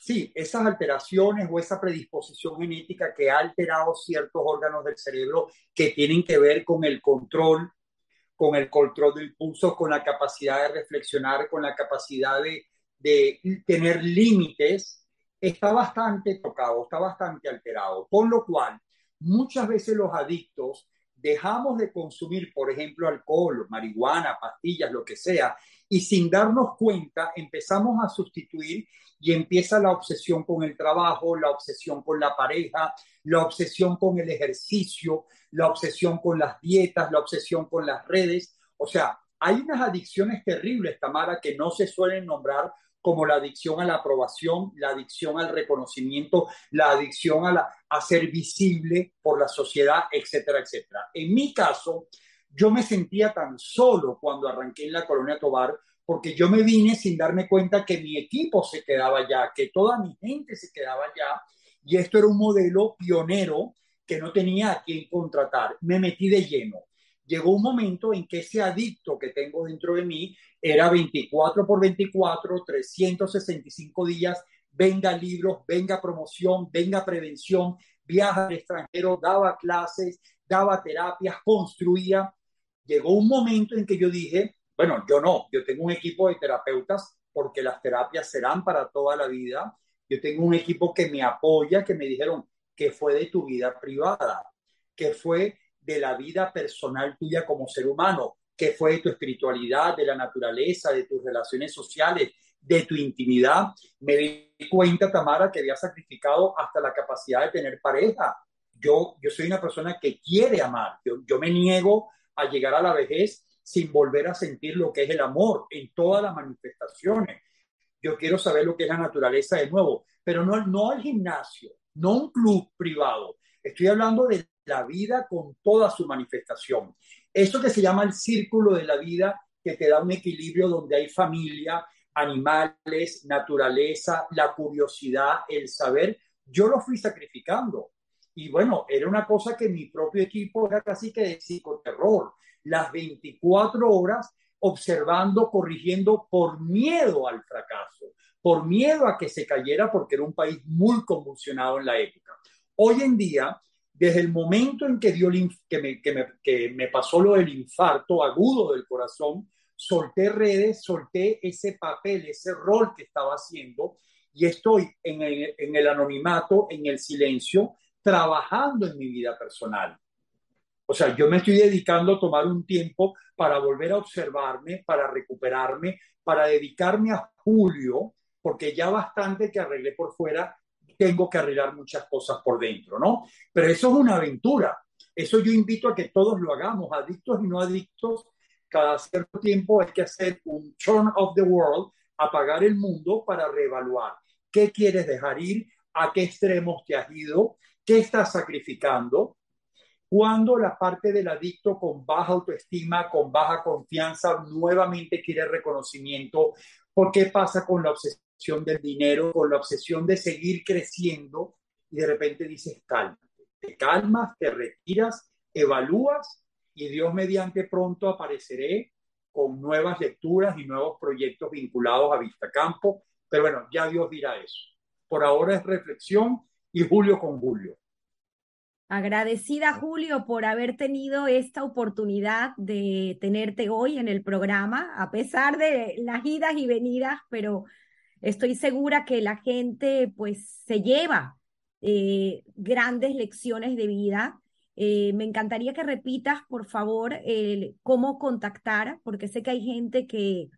sí, esas alteraciones o esa predisposición genética que ha alterado ciertos órganos del cerebro que tienen que ver con el control, con el control del pulso, con la capacidad de reflexionar, con la capacidad de, de tener límites, está bastante tocado, está bastante alterado. Con lo cual, muchas veces los adictos dejamos de consumir, por ejemplo, alcohol, marihuana, pastillas, lo que sea, y sin darnos cuenta empezamos a sustituir y empieza la obsesión con el trabajo, la obsesión con la pareja, la obsesión con el ejercicio, la obsesión con las dietas, la obsesión con las redes. O sea, hay unas adicciones terribles, Tamara, que no se suelen nombrar como la adicción a la aprobación, la adicción al reconocimiento, la adicción a, la, a ser visible por la sociedad, etcétera, etcétera. En mi caso, yo me sentía tan solo cuando arranqué en la colonia Tobar porque yo me vine sin darme cuenta que mi equipo se quedaba ya, que toda mi gente se quedaba ya, y esto era un modelo pionero que no tenía a quién contratar. Me metí de lleno. Llegó un momento en que ese adicto que tengo dentro de mí era 24 por 24, 365 días, venga libros, venga promoción, venga prevención, viaja al extranjero, daba clases, daba terapias, construía. Llegó un momento en que yo dije, bueno, yo no, yo tengo un equipo de terapeutas porque las terapias serán para toda la vida. Yo tengo un equipo que me apoya, que me dijeron que fue de tu vida privada, que fue de la vida personal tuya como ser humano, que fue de tu espiritualidad, de la naturaleza, de tus relaciones sociales, de tu intimidad. Me di cuenta, Tamara, que había sacrificado hasta la capacidad de tener pareja. Yo, yo soy una persona que quiere amar. Yo, yo me niego a llegar a la vejez sin volver a sentir lo que es el amor en todas las manifestaciones. Yo quiero saber lo que es la naturaleza de nuevo, pero no, no el gimnasio, no un club privado. Estoy hablando de la vida con toda su manifestación. Eso que se llama el círculo de la vida, que te da un equilibrio donde hay familia, animales, naturaleza, la curiosidad, el saber, yo lo fui sacrificando. Y bueno, era una cosa que mi propio equipo era casi que de psicoterror las 24 horas observando, corrigiendo por miedo al fracaso, por miedo a que se cayera porque era un país muy convulsionado en la época. Hoy en día, desde el momento en que, dio que, me, que, me, que me pasó lo del infarto agudo del corazón, solté redes, solté ese papel, ese rol que estaba haciendo y estoy el, en el anonimato, en el silencio, trabajando en mi vida personal. O sea, yo me estoy dedicando a tomar un tiempo para volver a observarme, para recuperarme, para dedicarme a Julio, porque ya bastante que arreglé por fuera, tengo que arreglar muchas cosas por dentro, ¿no? Pero eso es una aventura. Eso yo invito a que todos lo hagamos, adictos y no adictos. Cada cierto tiempo hay que hacer un turn of the world, apagar el mundo para reevaluar. ¿Qué quieres dejar ir? ¿A qué extremos te has ido? ¿Qué estás sacrificando? Cuando la parte del adicto con baja autoestima, con baja confianza, nuevamente quiere reconocimiento, ¿por qué pasa con la obsesión del dinero, con la obsesión de seguir creciendo y de repente dices, calma, te calmas, te retiras, evalúas y Dios mediante pronto apareceré con nuevas lecturas y nuevos proyectos vinculados a Vista Campo. Pero bueno, ya Dios dirá eso. Por ahora es reflexión y Julio con Julio. Agradecida, Julio, por haber tenido esta oportunidad de tenerte hoy en el programa, a pesar de las idas y venidas, pero estoy segura que la gente pues se lleva eh, grandes lecciones de vida. Eh, me encantaría que repitas, por favor, cómo contactar, porque sé que hay gente que,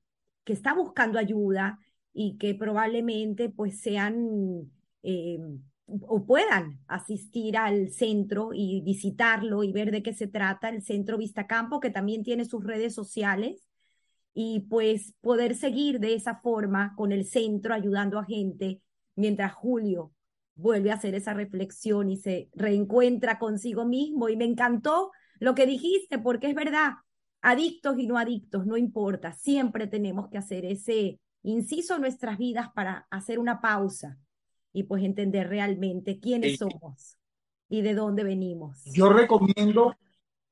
que está buscando ayuda y que probablemente pues sean... Eh, o puedan asistir al centro y visitarlo y ver de qué se trata, el Centro Vistacampo, que también tiene sus redes sociales, y pues poder seguir de esa forma con el centro ayudando a gente mientras Julio vuelve a hacer esa reflexión y se reencuentra consigo mismo. Y me encantó lo que dijiste, porque es verdad, adictos y no adictos, no importa, siempre tenemos que hacer ese inciso en nuestras vidas para hacer una pausa y pues entender realmente quiénes somos y de dónde venimos. Yo recomiendo,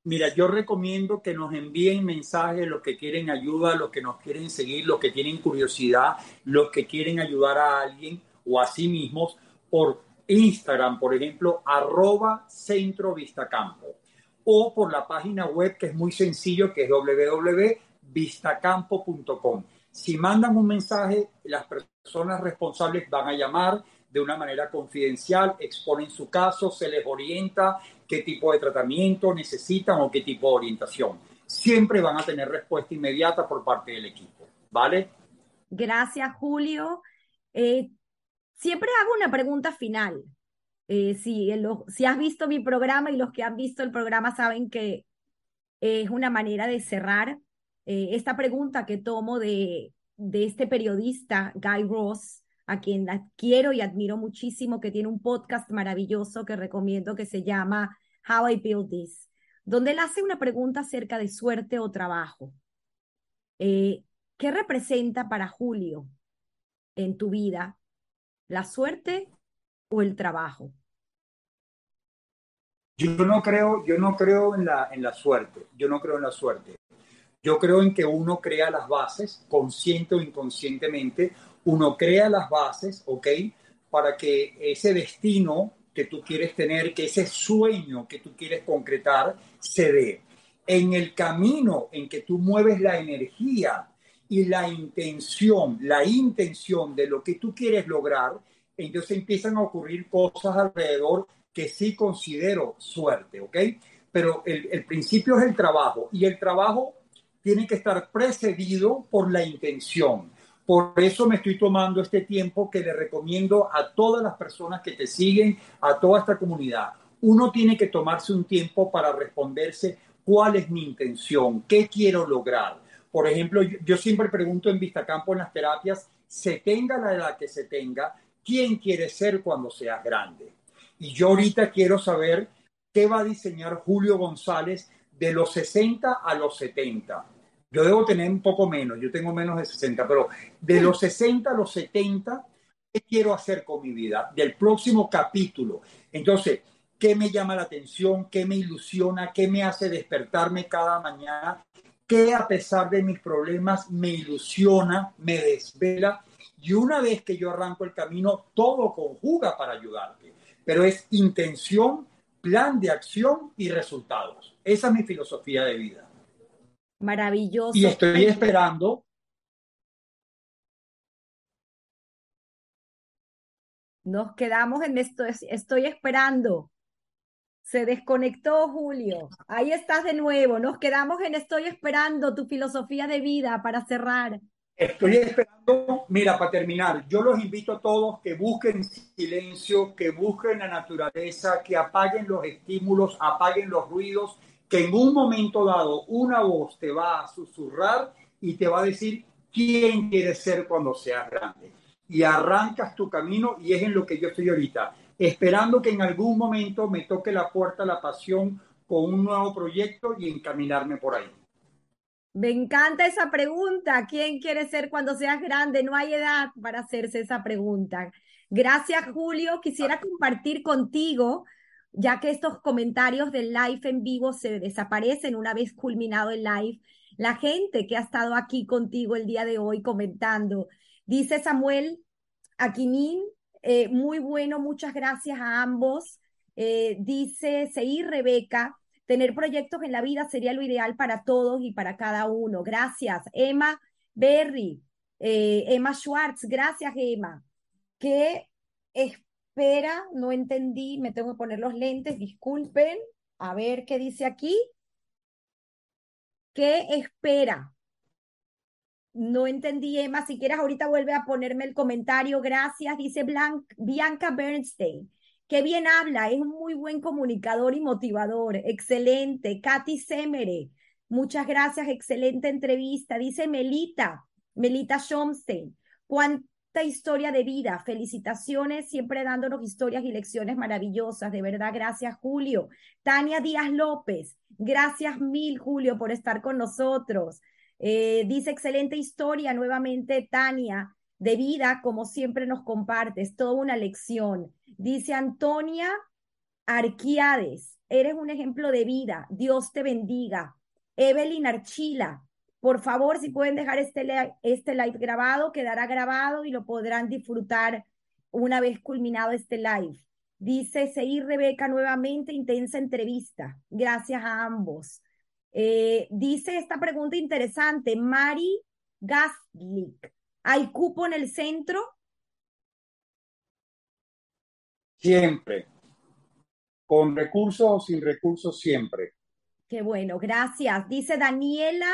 mira, yo recomiendo que nos envíen mensajes los que quieren ayuda, los que nos quieren seguir, los que tienen curiosidad, los que quieren ayudar a alguien o a sí mismos por Instagram, por ejemplo, arroba centro vistacampo o por la página web que es muy sencillo, que es www.vistacampo.com. Si mandan un mensaje, las personas responsables van a llamar, de una manera confidencial, exponen su caso, se les orienta qué tipo de tratamiento necesitan o qué tipo de orientación. Siempre van a tener respuesta inmediata por parte del equipo, ¿vale? Gracias, Julio. Eh, siempre hago una pregunta final. Eh, si, si has visto mi programa y los que han visto el programa saben que es una manera de cerrar eh, esta pregunta que tomo de, de este periodista, Guy Ross, a quien quiero y admiro muchísimo, que tiene un podcast maravilloso que recomiendo que se llama How I Build This, donde él hace una pregunta acerca de suerte o trabajo. Eh, ¿Qué representa para Julio en tu vida la suerte o el trabajo? Yo no creo, yo no creo en la, en la suerte, yo no creo en la suerte. Yo creo en que uno crea las bases, consciente o inconscientemente, uno crea las bases, ¿ok? Para que ese destino que tú quieres tener, que ese sueño que tú quieres concretar, se dé. En el camino en que tú mueves la energía y la intención, la intención de lo que tú quieres lograr, entonces empiezan a ocurrir cosas alrededor que sí considero suerte, ¿ok? Pero el, el principio es el trabajo y el trabajo tiene que estar precedido por la intención. Por eso me estoy tomando este tiempo que le recomiendo a todas las personas que te siguen, a toda esta comunidad. Uno tiene que tomarse un tiempo para responderse cuál es mi intención, qué quiero lograr. Por ejemplo, yo, siempre pregunto en Vistacampo en las terapias, se tenga la edad que se tenga, ¿quién quiere ser cuando seas grande? Y yo ahorita quiero saber qué va a diseñar Julio González de los 60 a los 70 yo debo tener un poco menos, yo tengo menos de 60, pero de los 60 a los 70, ¿qué quiero hacer con mi vida? Del próximo capítulo. Entonces, ¿qué me llama la atención? ¿Qué me ilusiona? ¿Qué me hace despertarme cada mañana? ¿Qué a pesar de mis problemas me ilusiona, me desvela? Y una vez que yo arranco el camino, todo conjuga para ayudarte. Pero es intención, plan de acción y resultados. Esa es mi filosofía de vida. Maravilloso. Y estoy esperando. Nos quedamos en esto, estoy esperando. Se desconectó Julio. Ahí estás de nuevo. Nos quedamos en estoy esperando tu filosofía de vida para cerrar. Estoy esperando, mira, para terminar, yo los invito a todos que busquen silencio, que busquen la naturaleza, que apaguen los estímulos, apaguen los ruidos, que en un momento dado una voz te va a susurrar y te va a decir quién quieres ser cuando seas grande. Y arrancas tu camino y es en lo que yo estoy ahorita, esperando que en algún momento me toque la puerta la pasión con un nuevo proyecto y encaminarme por ahí. Me encanta esa pregunta. ¿Quién quiere ser cuando seas grande? No hay edad para hacerse esa pregunta. Gracias, Julio. Quisiera compartir contigo, ya que estos comentarios del live en vivo se desaparecen una vez culminado el live, la gente que ha estado aquí contigo el día de hoy comentando. Dice Samuel Aquimín, eh, muy bueno, muchas gracias a ambos. Eh, dice Seir Rebeca, Tener proyectos en la vida sería lo ideal para todos y para cada uno. Gracias. Emma Berry, eh, Emma Schwartz, gracias Emma. ¿Qué espera? No entendí, me tengo que poner los lentes, disculpen. A ver qué dice aquí. ¿Qué espera? No entendí, Emma. Si quieres, ahorita vuelve a ponerme el comentario. Gracias. Dice Bianca Bernstein. Qué bien habla, es un muy buen comunicador y motivador. Excelente. Katy Semere, muchas gracias, excelente entrevista. Dice Melita, Melita Schomstein, cuánta historia de vida. Felicitaciones, siempre dándonos historias y lecciones maravillosas. De verdad, gracias, Julio. Tania Díaz López, gracias mil, Julio, por estar con nosotros. Eh, dice excelente historia nuevamente, Tania, de vida, como siempre nos compartes, toda una lección. Dice Antonia Arquiades, eres un ejemplo de vida, Dios te bendiga. Evelyn Archila, por favor, si pueden dejar este, este live grabado, quedará grabado y lo podrán disfrutar una vez culminado este live. Dice Seir Rebeca nuevamente, intensa entrevista. Gracias a ambos. Eh, dice esta pregunta interesante, Mari Gaslik. ¿Hay cupo en el centro? Siempre. Con recursos o sin recursos, siempre. Qué bueno, gracias. Dice Daniela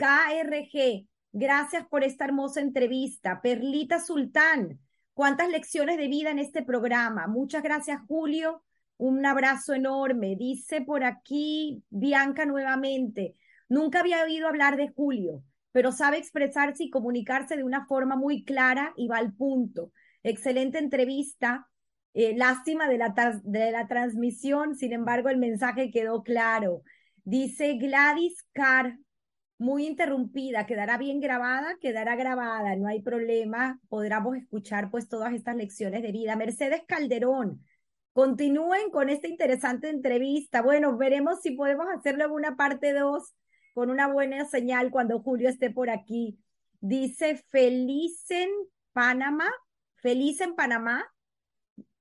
KRG, gracias por esta hermosa entrevista. Perlita Sultán, cuántas lecciones de vida en este programa. Muchas gracias, Julio. Un abrazo enorme. Dice por aquí Bianca nuevamente, nunca había oído hablar de Julio, pero sabe expresarse y comunicarse de una forma muy clara y va al punto. Excelente entrevista eh, lástima de la, de la transmisión, sin embargo, el mensaje quedó claro. Dice Gladys Carr, muy interrumpida, quedará bien grabada, quedará grabada, no hay problema, podremos escuchar pues todas estas lecciones de vida. Mercedes Calderón, continúen con esta interesante entrevista. Bueno, veremos si podemos hacerlo en una parte 2 con una buena señal cuando Julio esté por aquí. Dice feliz en Panamá, feliz en Panamá,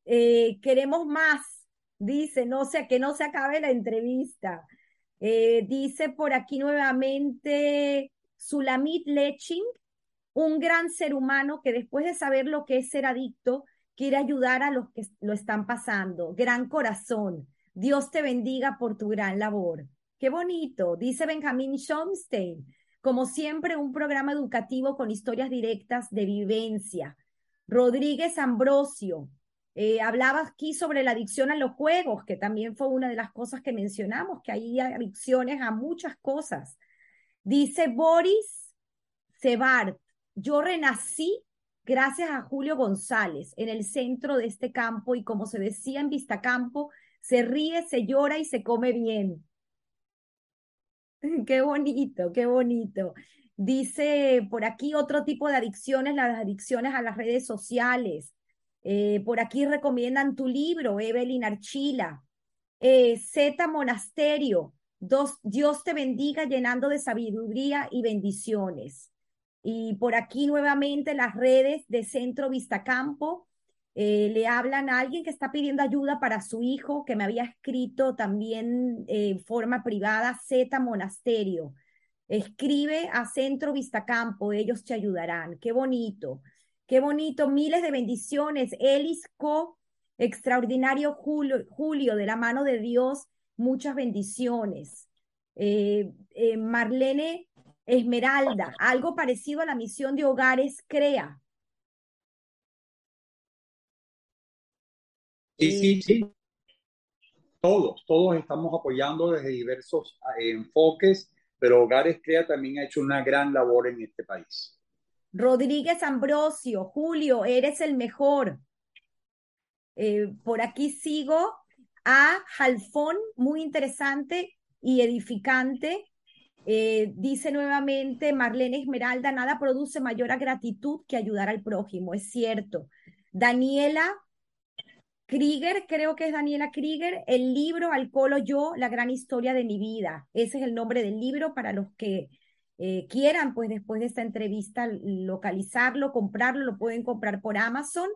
eh, queremos más, dice, no sé, que no se acabe la entrevista. Eh, dice por aquí nuevamente Sulamit Leching, un gran ser humano que después de saber lo que es ser adicto, quiere ayudar a los que lo están pasando. Gran corazón. Dios te bendiga por tu gran labor. Qué bonito, dice Benjamín Schomstein. Como siempre, un programa educativo con historias directas de vivencia. Rodríguez Ambrosio, eh, hablaba aquí sobre la adicción a los juegos, que también fue una de las cosas que mencionamos, que hay adicciones a muchas cosas. Dice Boris Sebart, yo renací gracias a Julio González en el centro de este campo y como se decía en Vistacampo, se ríe, se llora y se come bien. Qué bonito, qué bonito. Dice por aquí otro tipo de adicciones, las adicciones a las redes sociales, eh, por aquí recomiendan tu libro, Evelyn Archila. Eh, Z Monasterio, Dios te bendiga llenando de sabiduría y bendiciones. Y por aquí nuevamente las redes de Centro Vistacampo eh, le hablan a alguien que está pidiendo ayuda para su hijo, que me había escrito también en forma privada, Z Monasterio. Escribe a Centro Vistacampo, ellos te ayudarán. Qué bonito. Qué bonito, miles de bendiciones. Elis Co, extraordinario Julio, Julio, de la mano de Dios, muchas bendiciones. Eh, eh, Marlene Esmeralda, algo parecido a la misión de hogares CREA. Sí, sí, sí. Todos, todos estamos apoyando desde diversos eh, enfoques, pero Hogares Crea también ha hecho una gran labor en este país. Rodríguez Ambrosio, Julio, eres el mejor. Eh, por aquí sigo a Jalfón, muy interesante y edificante. Eh, dice nuevamente Marlene Esmeralda, nada produce mayor gratitud que ayudar al prójimo, es cierto. Daniela Krieger, creo que es Daniela Krieger, el libro Alcohol yo, la gran historia de mi vida. Ese es el nombre del libro para los que eh, quieran, pues después de esta entrevista, localizarlo, comprarlo, lo pueden comprar por Amazon.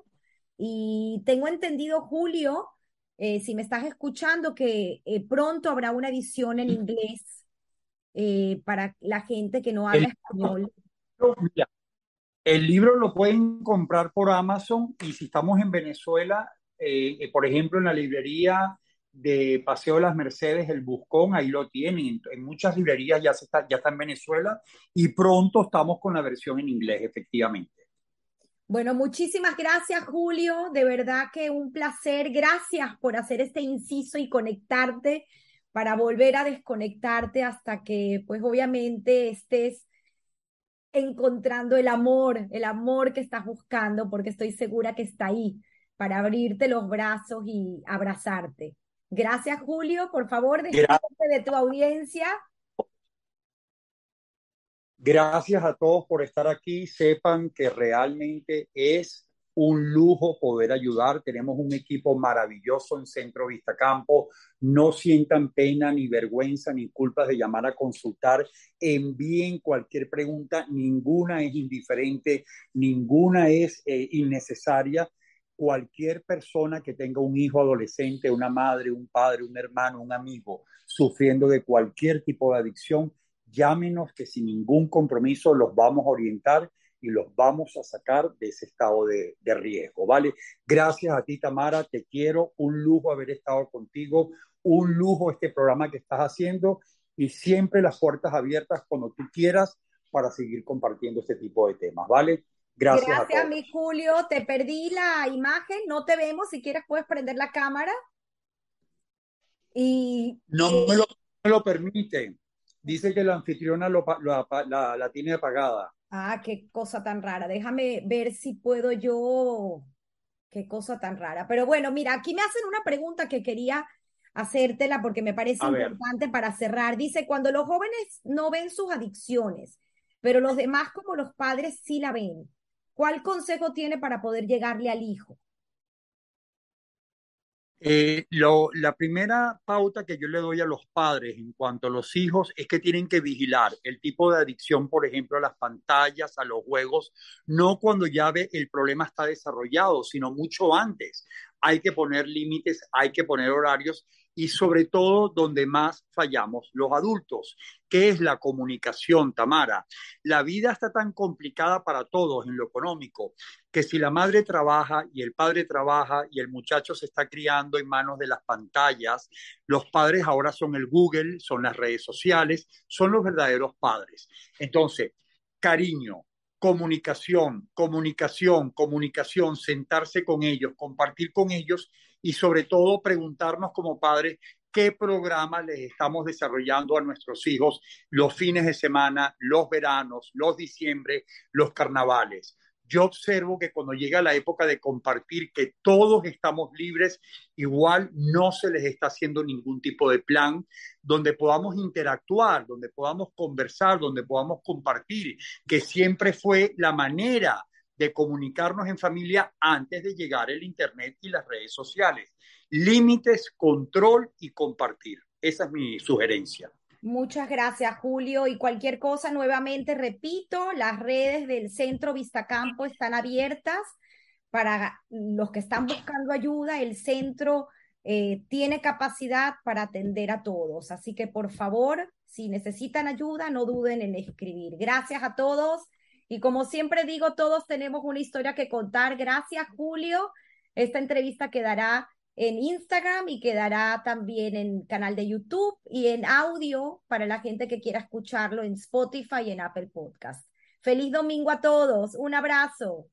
Y tengo entendido, Julio, eh, si me estás escuchando, que eh, pronto habrá una edición en inglés para la gente que no habla español. el libro lo pueden comprar por Amazon y si estamos en Venezuela, por ejemplo, en la librería de Paseo de las Mercedes, el Buscón, ahí lo tienen. En muchas librerías ya, está, ya está en Venezuela y pronto estamos con la versión en inglés, efectivamente. Bueno, muchísimas gracias, Julio. De verdad que un placer. Gracias por hacer este inciso y conectarte para volver a desconectarte hasta que, pues obviamente, estés encontrando el amor, el amor que estás buscando, porque estoy segura que está ahí para abrirte los brazos y abrazarte. Gracias, Julio. Por favor, despídete de tu audiencia. Gracias a todos por estar aquí. Sepan que realmente es un lujo poder ayudar. Tenemos un equipo maravilloso en Centro Vista Campo. No sientan pena, ni vergüenza, ni culpas de llamar a consultar. Envíen cualquier pregunta. Ninguna es indiferente, ninguna es eh, innecesaria cualquier persona que tenga un hijo adolescente, una madre, un padre, un hermano, un amigo sufriendo de cualquier tipo de adicción, llámenos que sin ningún compromiso los vamos a orientar y los vamos a sacar de ese estado de, riesgo, ¿vale? Gracias a ti, Tamara, te quiero, un lujo haber estado contigo, un lujo este programa que estás haciendo y siempre las puertas abiertas cuando tú quieras para seguir compartiendo este tipo de temas, ¿vale? Gracias. Gracias, mi Julio. Te perdí la imagen, no te vemos. Si quieres, puedes prender la cámara. Y. No eh, me, lo, me, lo, permite. Dice que la anfitriona lo, la, la tiene apagada. Ah, qué cosa tan rara. Déjame ver si puedo yo. Qué cosa tan rara. Pero bueno, mira, aquí me hacen una pregunta que quería hacértela porque me parece importante para cerrar. Dice, cuando los jóvenes no ven sus adicciones, pero los demás como los padres sí la ven, ¿Cuál consejo tiene para poder llegarle al hijo? Eh, lo, la primera pauta que yo le doy a los padres en cuanto a los hijos es que tienen que vigilar el tipo de adicción, por ejemplo, a las pantallas, a los juegos, no cuando ya ve el problema está desarrollado, sino mucho antes. Hay que poner límites, hay que poner horarios y sobre todo donde más fallamos los adultos. ¿Qué es la comunicación, Tamara? La vida está tan complicada para todos en lo económico que si la madre trabaja y el padre trabaja y el muchacho se está criando en manos de las pantallas, los padres ahora son el Google, son las redes sociales, son los verdaderos padres. Entonces, cariño, comunicación, comunicación, comunicación, sentarse con ellos, compartir con ellos y sobre todo preguntarnos como padres qué programa les estamos desarrollando a nuestros hijos los fines de semana, los veranos, los diciembre, los carnavales. Yo observo que cuando llega la época de compartir, que todos estamos libres, igual no se les está haciendo ningún tipo de plan donde podamos interactuar, donde podamos conversar, donde podamos compartir, que siempre fue la manera de comunicarnos en familia antes de llegar el Internet y las redes sociales. Límites, control y compartir. Esa es mi sugerencia. Muchas gracias, Julio. Y cualquier cosa, nuevamente repito, las redes del Centro Vistacampo están abiertas para los que están buscando ayuda. El centro eh, tiene capacidad para atender a todos. Así que, por favor, si necesitan ayuda, no duden en escribir. Gracias a todos y como siempre digo, todos tenemos una historia que contar. Gracias, Julio. Esta entrevista quedará en Instagram y quedará también en canal de YouTube y en audio para la gente que quiera escucharlo en Spotify y en Apple Podcast. Feliz domingo a todos. Un abrazo.